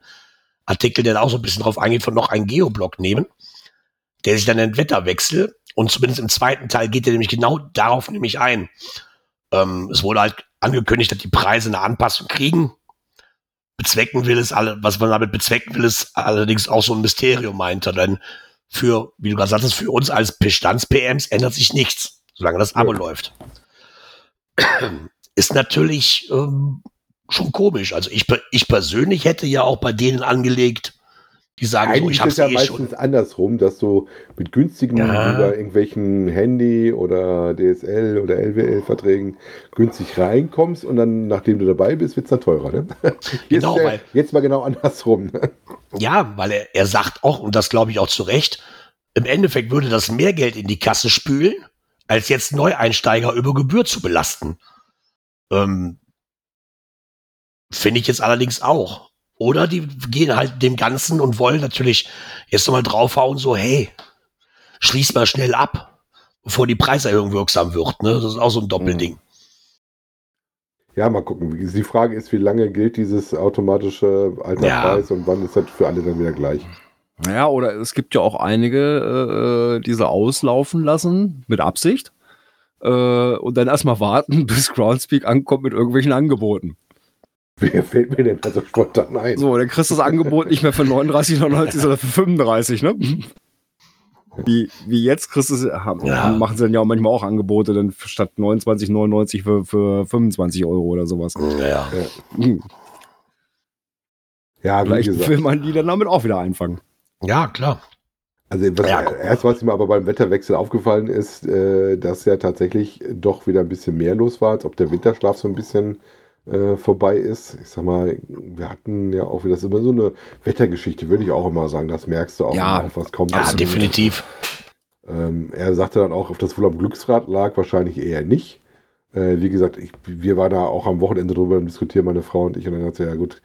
Artikel, der da auch so ein bisschen drauf eingeht, von noch einen Geoblock nehmen, der sich dann den Wetterwechsel und zumindest im zweiten Teil geht er nämlich genau darauf nämlich ein. Ähm, es wurde halt angekündigt, dass die Preise eine Anpassung kriegen. Bezwecken will es alle, was man damit bezwecken will, ist allerdings auch so ein Mysterium, meint er. Denn für, wie du gerade sagtest, für uns als Bestands-PMs ändert sich nichts, solange das Abo ja. läuft. Ist natürlich ähm, schon komisch. Also ich, ich persönlich hätte ja auch bei denen angelegt, die sagen, Eigentlich so, ich ist ja eh meistens schon. andersrum, dass du mit günstigen Ja. über irgendwelchen Handy oder DSL oder LWL-Verträgen günstig reinkommst und dann, nachdem du dabei bist, wird es dann teurer. Ne? Jetzt, Genau, der, weil- jetzt mal genau andersrum. Ne? Ja, weil er, er sagt auch, und das glaube ich auch zu Recht, im Endeffekt würde das mehr Geld in die Kasse spülen, als jetzt Neueinsteiger über Gebühr zu belasten. Ähm, Finde ich jetzt allerdings auch. Oder die gehen halt dem Ganzen und wollen natürlich jetzt nochmal draufhauen, so, hey, schließ mal schnell ab, bevor die Preiserhöhung wirksam wird. Ne? Das ist auch so ein Doppelding. Ja, mal gucken. Die Frage ist, wie lange gilt dieses automatische alter Ja. Und wann ist das für alle dann wieder gleich? Ja, oder es gibt ja auch einige, äh, die sie auslaufen lassen mit Absicht äh, und dann erstmal warten, bis Groundspeak ankommt mit irgendwelchen Angeboten. Wer fällt mir denn da so spontan ein? So, dann kriegst du das Angebot nicht mehr für 39,99, sondern für 35, ne? Wie, wie jetzt kriegst du es, haben, Ja. machen sie dann ja auch manchmal auch Angebote, dann statt 29,99 für, für 25 Euro oder sowas. Ja. Hm, Ja, wie Vielleicht gesagt. will man die dann damit auch wieder einfangen. Ja, klar. Also was, Ja, erst was mir aber beim Wetterwechsel aufgefallen ist, äh, dass ja tatsächlich doch wieder ein bisschen mehr los war, als ob der Winterschlaf so ein bisschen äh, vorbei ist. Ich sag mal, wir hatten ja auch wieder, das ist immer so eine Wettergeschichte, würde ich auch immer sagen. Das merkst du auch, Ja. auf was kommt. Ja, definitiv. Ähm, er sagte dann auch, ob das wohl am Glücksrad lag, wahrscheinlich eher nicht. Äh, wie gesagt, ich, wir waren da auch am Wochenende drüber Diskutieren, meine Frau und ich, und dann hat sie, ja gut,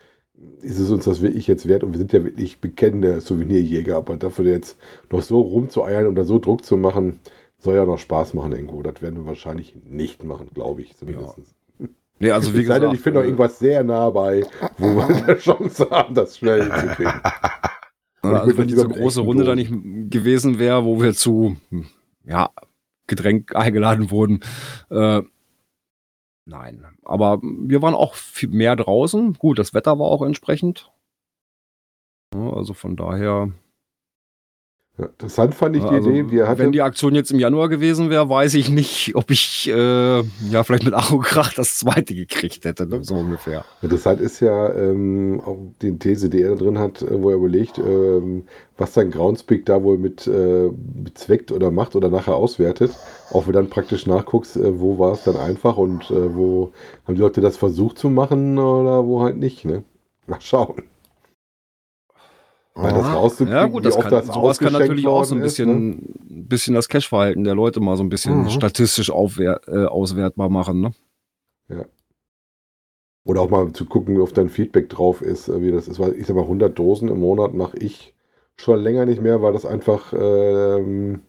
ist es uns das wirklich jetzt wert? Und wir sind ja wirklich bekennende Souvenirjäger, aber dafür jetzt noch so rumzueiern und da so Druck zu machen, soll ja noch Spaß machen irgendwo. Das werden wir wahrscheinlich nicht machen, glaube ich, zumindest. Nee, also wie denn, gesagt, ich finde noch äh, irgendwas sehr nah bei, wo wir eine Chance haben, das schnell hinzukriegen. Ja, Und also wenn diese große Runde da nicht gewesen wäre, wo wir zu hm, ja, Getränk eingeladen wurden. Äh, nein, aber wir waren auch viel mehr draußen. Gut, das Wetter war auch entsprechend. Also von daher, Ja, interessant fand ich die also, Idee. Wir hatten, wenn die Aktion jetzt im Januar gewesen wäre, weiß ich nicht, ob ich äh, ja vielleicht mit Ach und Krach das zweite gekriegt hätte, ne? so ungefähr. Interessant ist ja ähm, auch die These, die er da drin hat, äh, wo er überlegt, ähm, was sein Groundspeak da wohl mit äh, bezweckt oder macht oder nachher auswertet. Auch wenn du dann praktisch nachguckst, äh, wo war es dann einfach und äh, wo haben die Leute das versucht zu machen oder wo halt nicht. Ne? Mal schauen. Weil das rauszukriegen, Ja, gut, das kann, das sowas kann natürlich auch so ein worden ist, ne? bisschen, bisschen das Cash-Verhalten der Leute mal so ein bisschen Mhm. statistisch aufwer äh, auswertbar machen. Ne? Oder auch mal zu gucken, wie oft dein Feedback drauf ist, äh, wie das ist. Weil ich sag mal, 100 Dosen im Monat mache ich schon länger nicht mehr, weil das einfach ähm,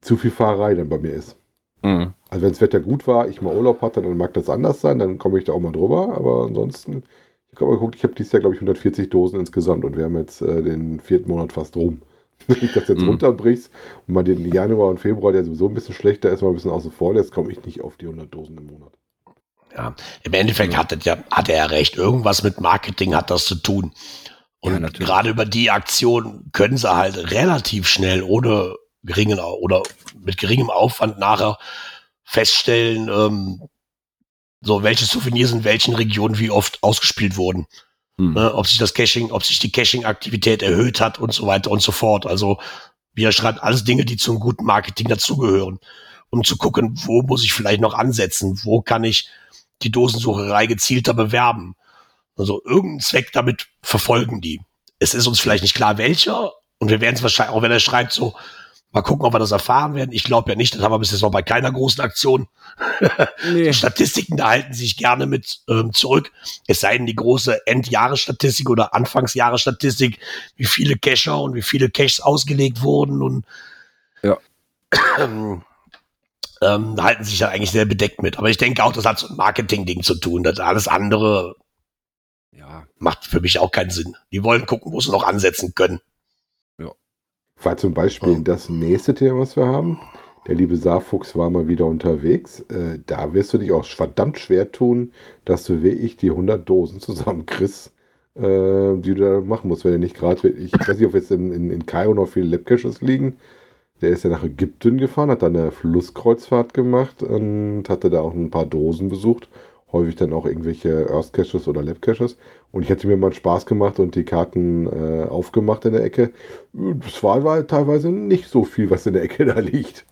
zu viel Fahrerei dann bei mir ist. Mhm. Also wenn das Wetter gut war, ich mal Urlaub hatte, dann mag das anders sein, dann komme ich da auch mal drüber. Aber ansonsten, ich habe mal geguckt, ich habe dieses Jahr, glaube ich, 140 Dosen insgesamt und wir haben jetzt äh, den vierten Monat fast rum. Wenn ich das jetzt Mhm. runterbrichst und mal den Januar und Februar, der sowieso ein bisschen schlechter ist, mal ein bisschen außen vor lässt, komme ich nicht auf die 100 Dosen im Monat. Ja, im Endeffekt hat, das ja, hat er ja recht. Irgendwas mit Marketing hat das zu tun. Und Ja, gerade über die Aktion können sie halt relativ schnell ohne geringen oder mit geringem Aufwand nachher feststellen, ähm, so welche Souvenirs in welchen Regionen wie oft ausgespielt wurden. Mhm. Ne, ob sich das Caching, ob sich die Caching-Aktivität erhöht hat und so weiter und so fort. Also, wie er schreibt, alles Dinge, die zum guten Marketing dazugehören. Um zu gucken, wo muss ich vielleicht noch ansetzen? Wo kann ich die Dosensucherei gezielter bewerben. Also irgendeinen Zweck damit verfolgen die. Es ist uns vielleicht nicht klar, welcher. Und wir werden es wahrscheinlich, auch wenn er schreibt, so, mal gucken, ob wir das erfahren werden. Ich glaube ja nicht, das haben wir bis jetzt noch bei keiner großen Aktion. Nee. Die Statistiken, da halten sich gerne mit ähm, zurück. Es sei denn, die große Endjahresstatistik oder Anfangsjahresstatistik, wie viele Cacher und wie viele Caches ausgelegt wurden und Ja. ähm, ähm, da halten sich ja eigentlich sehr bedeckt mit. Aber ich denke auch, das hat so ein Marketing-Ding zu tun. Das alles andere Ja, macht für mich auch keinen Sinn. Die wollen gucken, wo sie noch ansetzen können. War zum Beispiel das nächste Thema, was wir haben. Der liebe Saarfuchs war mal wieder unterwegs. Äh, da wirst du dich auch verdammt schwer tun, dass du wie ich die 100 Dosen zusammenkriegst, äh, die du da machen musst, wenn er nicht gerade, ich weiß nicht, ob jetzt in, in, in Kairo noch viele Labcaches liegen. Der ist ja nach Ägypten gefahren, hat dann eine Flusskreuzfahrt gemacht und hatte da auch ein paar Dosen besucht. Häufig dann auch irgendwelche Earth Caches oder Lab Caches. Und ich hätte mir mal Spaß gemacht und die Karten äh, aufgemacht in der Ecke. Das war, war teilweise nicht so viel, was in der Ecke da liegt.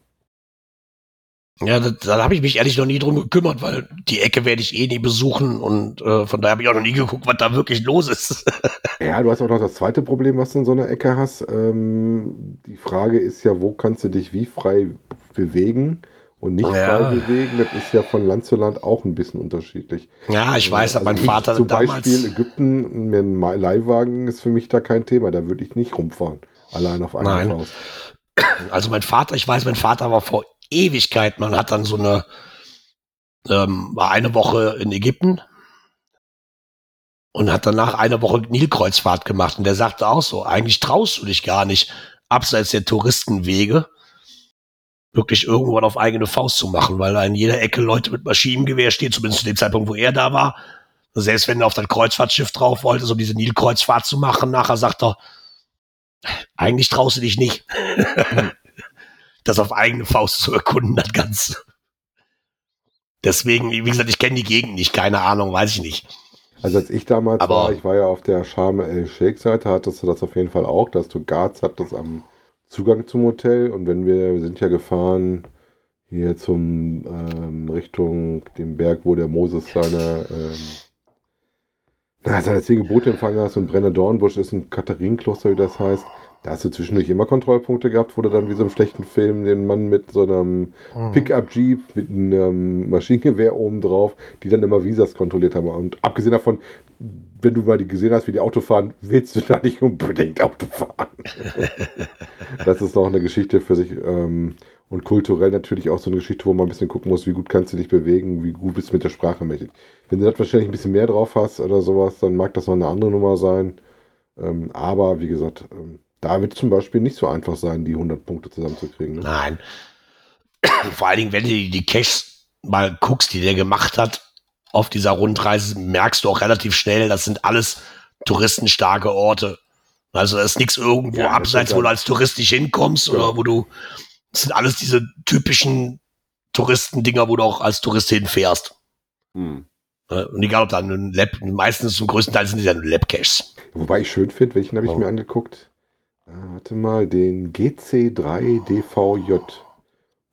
Ja, da, da habe ich mich ehrlich noch nie drum gekümmert, weil die Ecke werde ich eh nie besuchen und äh, von daher habe ich auch noch nie geguckt, was da wirklich los ist. Ja, du hast auch noch das zweite Problem, was du in so einer Ecke hast. Ähm, die Frage ist ja, wo kannst du dich wie frei bewegen und nicht Ja. frei bewegen? Das ist ja von Land zu Land auch ein bisschen unterschiedlich. ja, ich weiß, Also aber mein ich Vater Zum damals. Beispiel Ägypten, mir ein Leihwagen ist für mich da kein Thema. Da würde ich nicht rumfahren. Allein auf einer Nein. Faust. Also mein Vater, ich weiß, mein Vater war vor Ewigkeit, man hat dann so eine, ähm, war eine Woche in Ägypten und hat danach eine Woche Nilkreuzfahrt gemacht. Und der sagte auch so, eigentlich traust du dich gar nicht, abseits der Touristenwege, wirklich irgendwann auf eigene Faust zu machen, weil da in jeder Ecke Leute mit Maschinengewehr stehen, zumindest zu dem Zeitpunkt, wo er da war. Selbst wenn er auf das Kreuzfahrtschiff drauf wollte, so diese Nilkreuzfahrt zu machen, nachher sagt er, eigentlich traust du dich nicht das auf eigene Faust zu erkunden, das Ganze. Deswegen, wie gesagt, ich kenne die Gegend nicht, keine Ahnung, weiß ich nicht. Also als ich damals Aber- war, ich war ja auf der Sharm el-Sheikh-Seite, hattest du das auf jeden Fall auch, dass du Guards hattest am Zugang zum Hotel und wenn wir, wir sind ja gefahren hier zum ähm, Richtung dem Berg, wo der Moses seine ähm, na, seine zehn Gebote empfangen hast und Brenner Dornbusch ist ein Katharinenkloster, wie das heißt. Da hast du zwischendurch immer Kontrollpunkte gehabt, wo du dann wie so im schlechten Film den Mann mit so einem Pickup-Jeep mit einem Maschinengewehr oben drauf, die dann immer Visas kontrolliert haben. Und abgesehen davon, wenn du mal die gesehen hast, wie die Auto fahren, willst du da nicht unbedingt Auto fahren. das ist noch eine Geschichte für sich. Ähm, und kulturell natürlich auch so eine Geschichte, wo man ein bisschen gucken muss, wie gut kannst du dich bewegen, wie gut bist du mit der Sprache mächtig. Wenn du das wahrscheinlich ein bisschen mehr drauf hast oder sowas, dann mag das noch eine andere Nummer sein. Ähm, aber wie gesagt, ähm, da wird es zum Beispiel nicht so einfach sein, die 100 Punkte zusammenzukriegen. Ne? Nein. Vor allen Dingen, wenn du die, Caches mal guckst, die der gemacht hat auf dieser Rundreise, merkst du auch relativ schnell, das sind alles touristenstarke Orte. Also da ist nichts irgendwo Ja, abseits, wo du dann- als Tourist nicht hinkommst oder Ja. wo du, das sind alles diese typischen Touristendinger, wo du auch als Tourist hinfährst. Hm. Und egal, ob da ein Lab, meistens zum größten Teil sind die ja nur Lab-Caches. Wobei ich schön finde, welchen habe ich Oh. mir angeguckt? Warte mal, den GC3DVJ.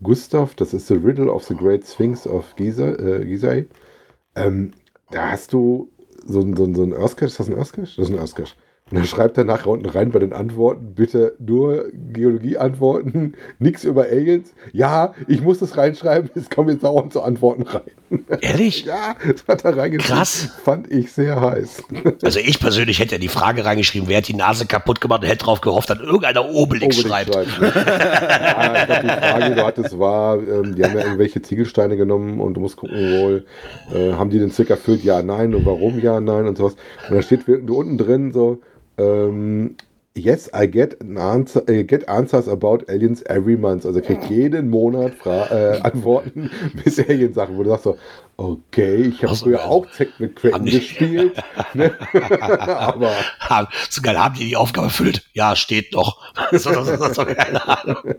Gustav, das ist The Riddle of the Great Sphinx of Giza, äh. Ähm, da hast du so, ein- so, so ein Earthcache, ist das ein Earthcache? Das ist ein Earthcache. Und dann schreibt er nachher unten rein bei den Antworten, bitte nur Geologie-Antworten, nichts über Aliens. Ja, ich muss das reinschreiben, es kommen jetzt dauernd so Antworten rein. Ehrlich? Ja, das hat er reingeschrieben. Krass. Fand ich sehr heiß. Also ich persönlich hätte ja die Frage reingeschrieben, wer hat die Nase kaputt gemacht und hätte darauf gehofft, dass irgendeiner Obelix, Obelix schreibt. schreibt, ne? ja, ich glaub, die Frage, die du hattest, war, ähm, die haben ja irgendwelche Ziegelsteine genommen und du musst gucken wohl, äh, haben die den Zweck erfüllt? Ja, nein. Und warum? Ja, nein und sowas. Und da steht du unten drin so, ähm, Yes, I get, an answer, äh, get answers about aliens every month. Also kriegt jeden Monat Fra äh, Antworten bis Alien-Sachen, wo du sagst so, okay, ich habe Ach so, früher auch Zack mit Cracken Haben gespielt. ne? Aber Ha, So geil, haben die die Aufgabe erfüllt? Ja, steht so, so, so, so, keine Ahnung.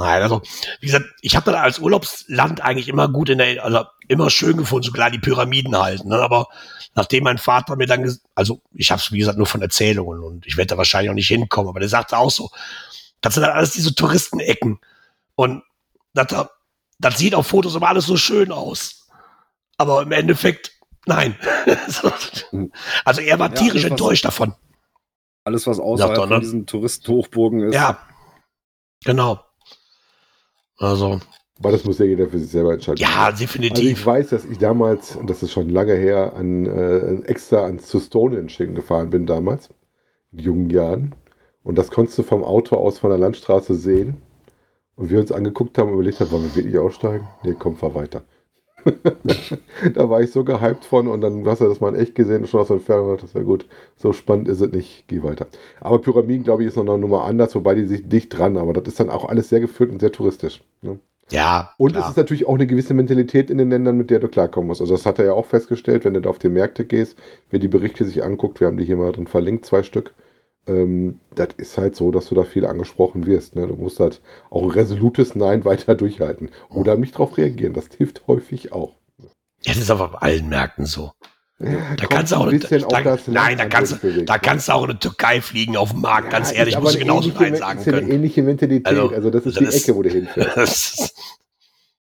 Nein, also, wie gesagt, ich habe da als Urlaubsland eigentlich immer gut in der, also immer schön gefunden, so klar die Pyramiden halten, ne? aber nachdem mein Vater mir dann, also ich habe es wie gesagt nur von Erzählungen und ich werde da wahrscheinlich auch nicht hinkommen, aber der sagte auch so, das sind dann alles diese Touristenecken und das, da- das sieht auf Fotos immer alles so schön aus. aber im Endeffekt, nein. So. also er war Ja, tierisch was- enttäuscht davon. Alles, was außerhalb doch, ne? von diesen Touristenhochburgen ist. Ja, genau. Also, Aber das muss ja jeder für sich selber entscheiden. ja, Also ich definitiv. weiß, dass ich damals, und das ist schon lange her, an, äh, extra ans zu Stonehenge gefahren bin damals, in jungen Jahren. Und das konntest du vom Auto aus von der Landstraße sehen. Und wir uns angeguckt haben und überlegt haben, wollen wir wirklich aussteigen? Nee, komm, fahr weiter. da war ich so gehypt von und dann hast du das mal in echt gesehen, schon aus der Entfernung, das wäre gut. So spannend ist es nicht, geh weiter. Aber Pyramiden, glaube ich, ist noch eine Nummer anders, wobei die sich dicht dran, aber das ist dann auch alles sehr geführt und sehr touristisch. Ne? Ja, Und klar. es ist natürlich auch eine gewisse Mentalität in den Ländern, mit der du klarkommen musst. Also das hat er ja auch festgestellt, wenn du da auf die Märkte gehst, wer die Berichte sich anguckt, wir haben die hier mal drin verlinkt, zwei Stück. Ähm, das ist halt so, dass du da viel angesprochen wirst. Ne? Du musst halt auch ein resolutes Nein weiter durchhalten. Oder nicht darauf reagieren. Das hilft häufig auch. ja, das ist aber auf allen Märkten so. Ja, Da kannst du ein auch, bisschen da, das nein, da an, kannst, da ne? kannst du auch in die Türkei fliegen auf dem Markt, ganz Ja, ehrlich, ist aber musst du eine genauso ähnliche- Nein sagen ist ja eine können. ähnliche Mentalität. Also, Also, das ist das die ist- Ecke, wo du hinfährst.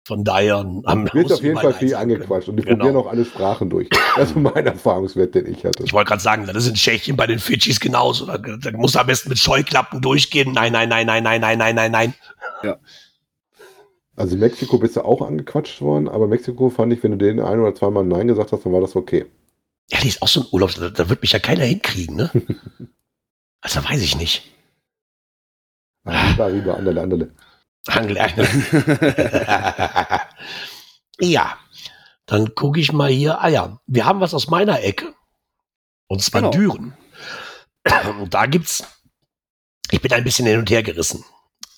Von daher am wirst auf jeden Fall viel angequatscht. und die Genau. probieren auch alle Sprachen durch. Das ist mein Erfahrungswert, den ich hatte. Ich wollte gerade sagen, das ist in Tschechien bei den Fidschis genauso. Da, da musst du am besten mit Scheuklappen durchgehen. Nein, nein, nein, nein, nein, nein, nein, nein, nein. Also in Mexiko bist du auch angequatscht worden, aber Mexiko fand ich, wenn du denen ein oder zweimal Nein gesagt hast, dann war das okay. Ja, die ist auch so ein Urlaub, da, da wird mich ja keiner hinkriegen, ne? Also weiß ich nicht. Arriba, arriba, andale, andale. Angel ja, dann gucke ich mal hier. Ah ja, wir haben was aus meiner Ecke. Und zwar Genau. Düren. Und da gibt's, ich bin ein bisschen hin und her gerissen.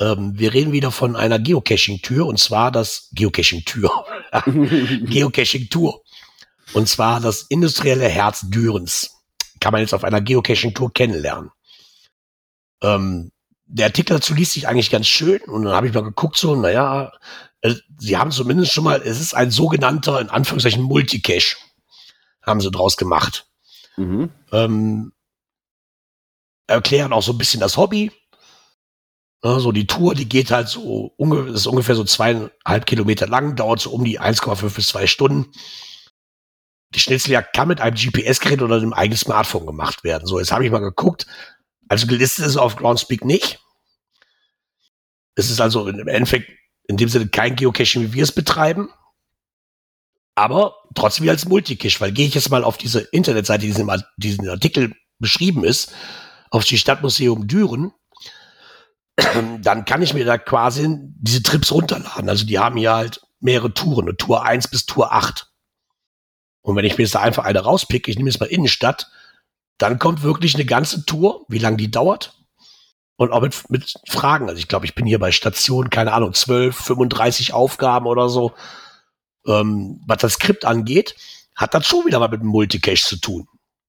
Ähm, wir reden wieder von einer Geocaching-Tür und zwar das Geocaching-Tür. Geocaching-Tour. Und zwar das industrielle Herz Dürens. Kann man jetzt auf einer Geocaching-Tour kennenlernen. Ähm, der Artikel dazu liest sich eigentlich ganz schön und dann habe ich mal geguckt, so, naja, äh, sie haben zumindest schon mal, es ist ein sogenannter, in Anführungszeichen, Multicache, haben sie draus gemacht. Mhm. Ähm, erklären auch so ein bisschen das Hobby. Ja, so die Tour, die geht halt so, unge ist ungefähr so zweieinhalb Kilometer lang, dauert so um die 1,5 bis zwei Stunden. Die Schnitzeljagd kann mit einem GPS-Gerät oder einem eigenen Smartphone gemacht werden. So, jetzt habe ich mal geguckt. Also gelistet ist es auf Groundspeak nicht. Es ist also im Endeffekt in dem Sinne kein Geocaching, wie wir es betreiben. Aber trotzdem als Multicache, weil gehe ich jetzt mal auf diese Internetseite, die diesen, diesen Artikel beschrieben ist, auf die Stadtmuseum Düren, dann kann ich mir da quasi diese Trips runterladen. Also die haben hier halt mehrere Touren, Tour 1 bis Tour 8. Und wenn ich mir jetzt da einfach eine rauspicke, ich nehme jetzt mal Innenstadt, dann kommt wirklich eine ganze Tour, wie lange die dauert. Und auch mit, mit Fragen. Also ich glaube, ich bin hier bei Station, keine Ahnung, 12, 35 Aufgaben oder so. Ähm, was das Skript angeht, hat das schon wieder was mit dem Multicache zu tun.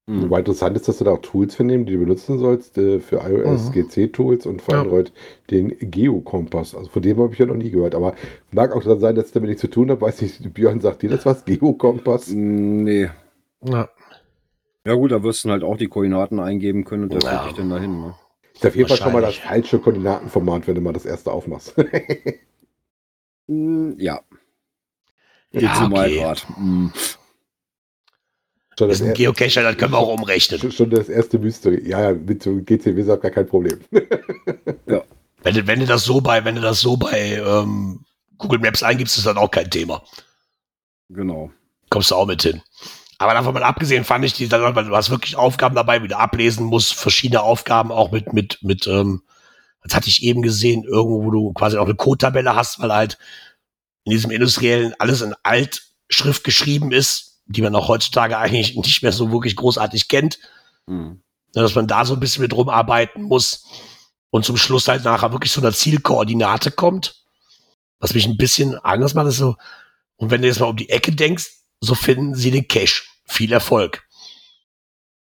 Mhm. Wobei interessant ist, dass du da auch Tools vernehmen, die du benutzen sollst äh, für iOS, Mhm. GC-Tools und für Ja. Android den Geokompass. Also von dem habe ich ja noch nie gehört. Aber mag auch dann sein, dass ich damit nichts zu tun habe. Weiß nicht, Björn sagt dir das was? Geokompass? Mm, Nee. Ja. Ja gut, da wirst du halt auch die Koordinaten eingeben können und der Ja. dich dann dahin. Ne? Ist auf jeden Fall schon mal das falsche Koordinatenformat, wenn du mal das erste aufmachst. Mm, Ja. Ja, Dezimalgrad. Mm. schon, Das ist ein er- Geocacher, das können wir auch umrechnen. schon, schon das erste Mystery. Ja, ja, mit so GC Wizard gar kein Problem. Wenn du, wenn du das so bei, wenn du das so bei ähm, Google Maps eingibst, ist das auch kein Thema. Genau. Kommst du auch mit hin. Aber davon mal abgesehen fand ich die, du hast wirklich Aufgaben dabei, wie du ablesen musst, verschiedene Aufgaben auch mit, mit, mit, ähm, das hatte ich eben gesehen, irgendwo, wo du quasi auch eine Codetabelle hast, weil halt in diesem industriellen alles in Altschrift geschrieben ist, die man auch heutzutage eigentlich nicht mehr so wirklich großartig kennt. Mm. Ja, dass man da so ein bisschen mit rumarbeiten muss und zum Schluss halt nachher wirklich so eine Zielkoordinate kommt. Was mich ein bisschen anders macht, ist so, und wenn du jetzt mal um die Ecke denkst, so finden sie den Cache. Viel Erfolg.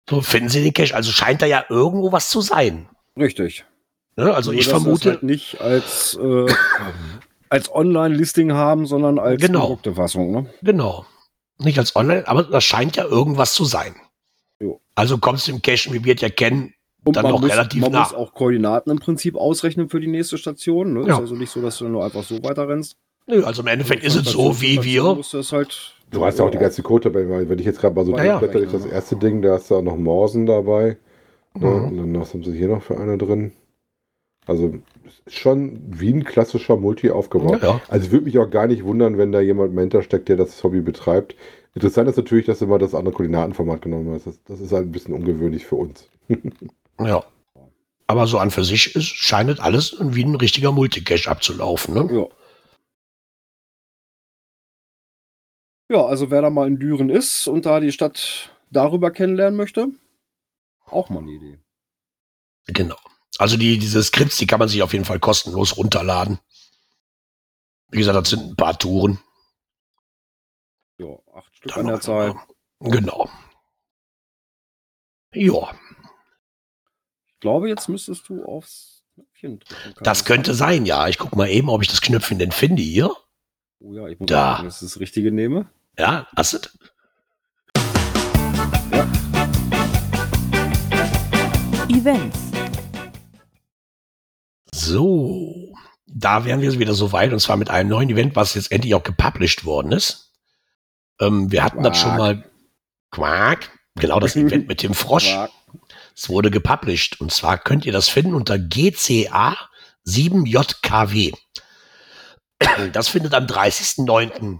So finden sie den Cache. Also scheint da ja irgendwo was zu sein. Richtig. Ne? Also Nur, ich wir es vermute, Halt nicht als, äh, als Online-Listing haben, sondern als Genau. gedruckte Fassung. Ne? genau. Nicht als Online, aber da scheint ja irgendwas zu sein. Jo. Also kommst du im Cache, wie wir es ja kennen, Und Dann man, noch muss, relativ man nah. muss auch Koordinaten im Prinzip ausrechnen für die nächste Station. Ne? Ja. Ist also nicht so, dass du nur einfach so weiter rennst. Nö, also im Endeffekt ist es so, wie wir, Musst du es halt Du hast ja auch die ganze Code weil wenn ich jetzt gerade mal so Ja, ja. durchblätter, durch das erste Ding, da hast du auch noch Morsen dabei. Ne? Mhm. Und dann was haben sie hier noch für eine drin? Also schon wie ein klassischer Multi aufgebaut. Ja, ja. Also würde mich auch gar nicht wundern, wenn da jemand mal hintersteckt, der das Hobby betreibt. Interessant ist natürlich, dass du mal das andere Koordinatenformat genommen hast. Das, das ist halt ein bisschen ungewöhnlich für uns. Ja. Aber so an für sich ist, scheint es alles wie ein richtiger Multicache abzulaufen. Ne? Ja. Ja, also wer da mal in Düren ist und da die Stadt darüber kennenlernen möchte, auch mal eine Idee. Genau. Also die, diese Skripts, die kann man sich auf jeden Fall kostenlos runterladen. Wie gesagt, das sind ein paar Touren. Ja, acht Stück Dann an der Zahl. Genau. Ja, Ich glaube, jetzt müsstest du aufs Knöpfchen drücken. Das könnte sein, ja. Ich guck mal eben, ob ich das Knöpfchen denn finde hier. Oh ja, ich muss Da. gucken, dass ich das Richtige nehme. Ja, hast du? Events. So, da wären wir wieder so weit und zwar mit einem neuen Event, was jetzt endlich auch gepublished worden ist. Ähm, wir hatten das schon Quark. mal. Quark. Genau, das Event mit dem Frosch. Quark. Es wurde gepublished und zwar könnt ihr das finden unter GCA 7JKW. Das findet am 30.09.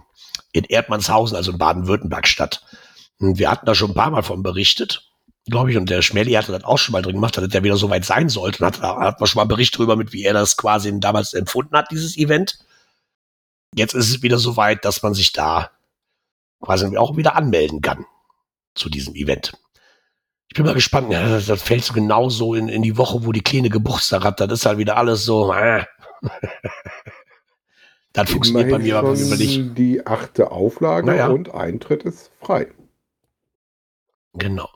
in Erdmannshausen, also in Baden-Württemberg statt. Und wir hatten da schon ein paar Mal von berichtet, glaube ich, und der Schmelly hatte das auch schon mal drin gemacht, dass der wieder so weit sein sollte. Und hat, hat man schon mal einen Bericht drüber, mit wie er das quasi damals empfunden hat, dieses Event. Jetzt ist es wieder so weit, dass man sich da quasi auch wieder anmelden kann zu diesem Event. Ich bin mal gespannt. Das, fällt so genau so in, in die Woche, wo die Kleine Geburtstag hat. Das ist halt wieder alles so. Äh. das funktioniert bei mir aber nicht. die achte Auflage Naja. und Eintritt ist frei. Genau.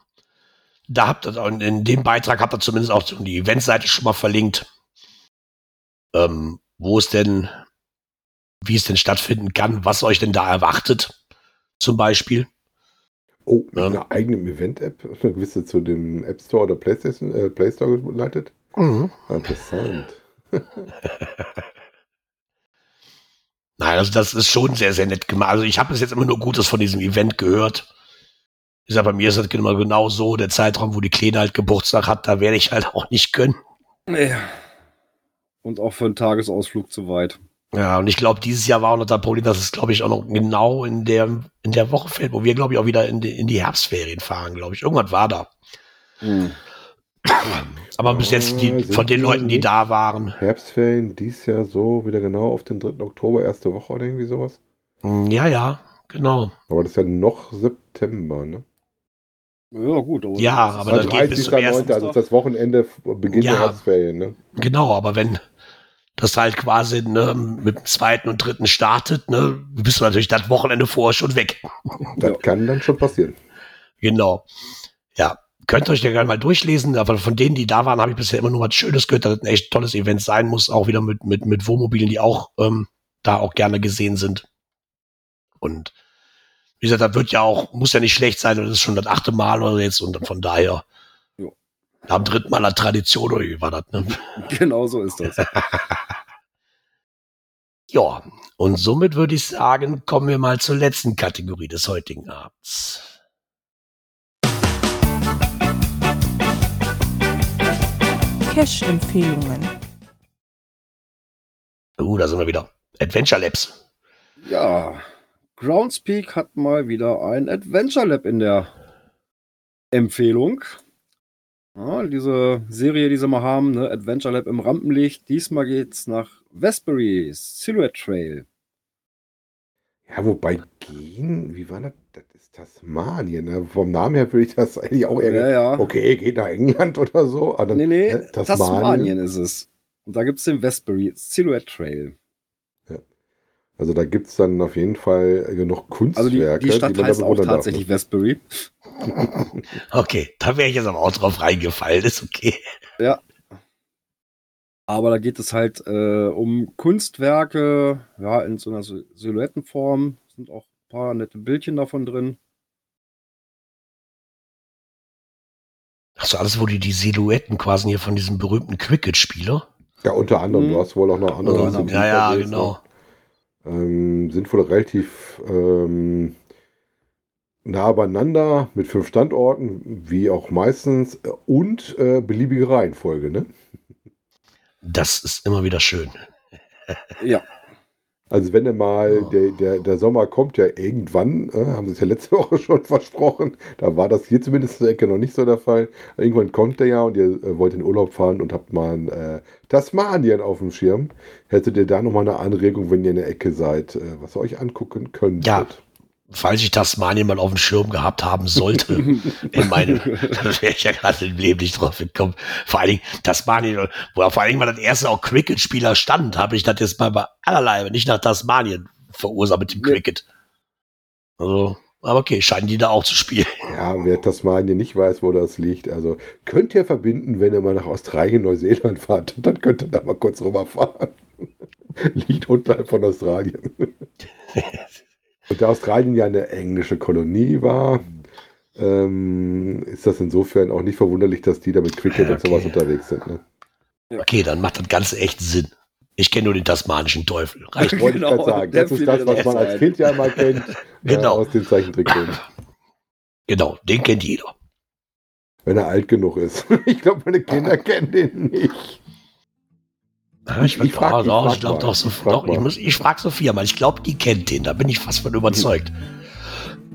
Da habt ihr, und in dem Beitrag habt ihr zumindest auch die Eventseite schon mal verlinkt, ähm, wo es denn, wie es denn stattfinden kann, was euch denn da erwartet, zum Beispiel. Oh, mit Ja. einer eigenen Event-App, eine gewisse zu dem App Store oder PlayStation, äh, Play Store geleitet. Mhm. Interessant. Nein, also das ist schon sehr, sehr nett gemacht. Also ich habe bis jetzt immer nur Gutes von diesem Event gehört. Ich sag, bei mir ist das immer genau so, der Zeitraum, wo die Kleine halt Geburtstag hat, da werde ich halt auch nicht können. Nee. Und auch für einen Tagesausflug zu weit. Ja, und ich glaube, dieses Jahr war auch noch das Problem, dass es, glaube ich, auch noch genau in der, in der Woche fällt, wo wir, glaube ich, auch wieder in die, in die Herbstferien fahren, glaube ich. Irgendwas war da. Hm. Aber bis jetzt, die, von den Leuten, die da waren, Herbstferien dies Jahr so wieder genau auf den 3. Oktober, erste Woche oder irgendwie sowas. mh, ja, ja, genau. Aber das ist ja noch September, ne? Ja, gut. aber Ja, das ist aber das geht bis zum 30.09., ersten also ist das Wochenende Beginn Ja. der Herbstferien, ne? Genau, aber wenn das halt quasi ne, mit dem zweiten und dritten startet, ne, bist du natürlich das Wochenende vorher schon weg. Das Ja. kann dann schon passieren. Genau. Ja, könnt ihr euch ja gerne mal durchlesen, aber von denen, die da waren, habe ich bisher immer nur was Schönes gehört, dass es ein echt tolles Event sein muss, auch wieder mit, mit, mit Wohnmobilen, die auch ähm, da auch gerne gesehen sind. Und wie gesagt, das wird ja auch, muss ja nicht schlecht sein, das ist schon das achte Mal oder jetzt und von daher Jo. am dritten Mal eine Tradition oder wie war das, ne? Genau so ist das. Ja, und somit würde ich sagen, kommen wir mal zur letzten Kategorie des heutigen Abends. Cash-Empfehlungen. Uh, da sind wir wieder. Adventure Labs. Ja, Groundspeak hat mal wieder ein Adventure Lab in der Empfehlung. Ja, diese Serie, die sie mal haben, ne? Adventure Lab im Rampenlicht. Diesmal geht's nach Westbury, Silhouette Trail. Ja, wobei gehen, wie war das? Tasmanien. Ne? Vom Namen her würde ich das eigentlich auch eher. Ja, ja. Okay, geht nach England oder so. Aber dann, Nee, nee, äh, Tasmanien. ist es. Und da gibt's den Westbury Silhouette Trail. Also da gibt es dann auf jeden Fall genug Also Kunstwerke. die, die Stadt da heißt auch darf, tatsächlich ne? Westbury. Okay, da wäre ich jetzt aber auch drauf reingefallen, ist okay. Aber da geht es halt äh, um Kunstwerke, ja, in so einer Sil- Silhouettenform. Sind auch ein paar nette Bildchen davon drin. Achso, alles, wo die die Silhouetten quasi hier von diesem berühmten Cricket-Spieler. Ja, unter anderem. Mhm. Du hast wohl auch noch andere. Sind Ja, ja, genau. ne? Ähm, sind wohl relativ ähm, nah beieinander mit fünf Standorten, wie auch meistens, äh, und äh, beliebige Reihenfolge, ne? Das ist immer wieder schön. Ja. Also wenn er mal, Oh. der, der, der Sommer kommt ja irgendwann, äh, haben sie es ja letzte Woche schon versprochen, da war das hier zumindest in der Ecke noch nicht so der Fall. Irgendwann kommt der ja und ihr äh, wollt in Urlaub fahren und habt mal ein äh, Tasmanien auf dem Schirm. Hättet ihr da nochmal eine Anregung, wenn ihr in der Ecke seid, äh, was ihr euch angucken könntet? Ja. Falls ich Tasmanien mal auf dem Schirm gehabt haben sollte, in meinem, da wäre ich ja gerade im Leben nicht drauf gekommen. Vor allen Dingen Tasmanien, wo vor allen Dingen mal das erste auch Cricket-Spieler stand, habe ich das jetzt mal bei allerlei, nicht nach Tasmanien verursacht mit dem. Cricket. Also, aber okay, scheinen die da auch zu spielen. Ja, wer Tasmanien nicht weiß, wo das liegt, also könnt ihr verbinden, wenn ihr mal nach Australien, Neuseeland fahrt, dann könnt ihr da mal kurz rüberfahren. liegt unterhalb von Australien. Und da Australien ja eine englische Kolonie war, ähm, ist das insofern auch nicht verwunderlich, dass die da mit Cricket und sowas Okay. unterwegs sind. Ne? Okay, dann macht das Ganze echt Sinn. Ich kenne nur den tasmanischen Teufel. Reicht. Wollte Genau, ich gerade sagen. Das ist das, was man als ein. Kind ja mal kennt, Genau. äh, aus den Zeichentrickfilmen. Genau, den kennt jeder. Wenn er alt genug ist. Ich glaube, meine Kinder kennen den nicht. Ja, ich, Ich frag- ah, ich frag ich glaube mal. doch, so, Ich frag doch ich, muss, ich frage Sophia mal. Ich glaube, die kennt den. Da bin ich fast von überzeugt.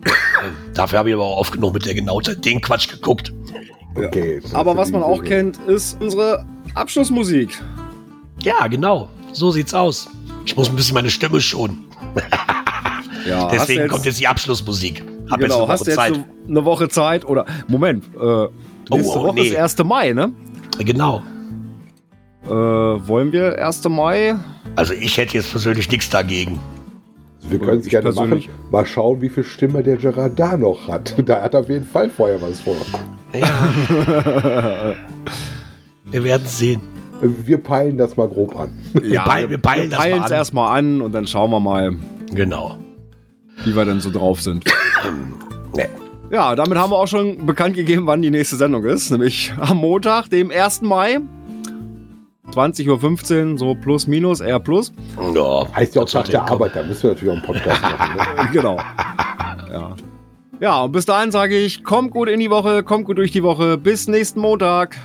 Dafür habe ich aber auch oft genug mit der Genauigkeit den Quatsch geguckt. Okay. Aber was man auch kennt, ist unsere Abschlussmusik. Ja, genau. So sieht's aus. Ich muss ein bisschen meine Stimme schonen. Ja, Deswegen du kommt jetzt die Abschlussmusik. Hab genau, jetzt eine hast Woche du jetzt Zeit. eine, Woche Zeit oder Moment, äh, nächste oh, Woche nee. ist 1. Mai, ne? Genau. Äh, wollen wir 1. Mai? Also ich hätte jetzt persönlich nichts dagegen. Wir können es gerne machen. persönlich- Mal schauen, wie viel Stimme der Gerard da noch hat. Da hat er auf jeden Fall vorher was vor. Ja, wir werden sehen. Wir peilen das mal grob an. ja, peilen- wir peilen das mal an. erstmal an und dann schauen wir mal, Genau. wie wir denn so drauf sind. Nee. Ja, damit haben wir auch schon bekannt gegeben, wann die nächste Sendung ist. Nämlich am Montag, dem 1. Mai. 20.15 Uhr, so plus minus, eher plus. Ja, Heißt ja auch Tag der. Arbeit, da müssen wir natürlich auch einen Podcast machen. Ne? Genau. Ja. Ja, und bis dahin sage ich, kommt gut in die Woche, kommt gut durch die Woche. Bis nächsten Montag.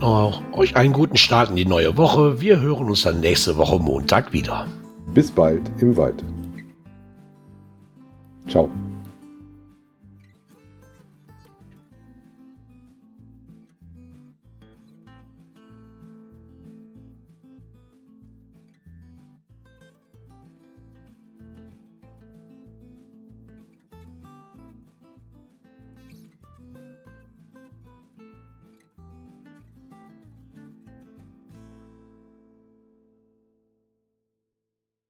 Auch euch einen guten Start in die neue Woche. Wir hören uns dann nächste Woche Montag wieder. Bis bald im Wald. Ciao.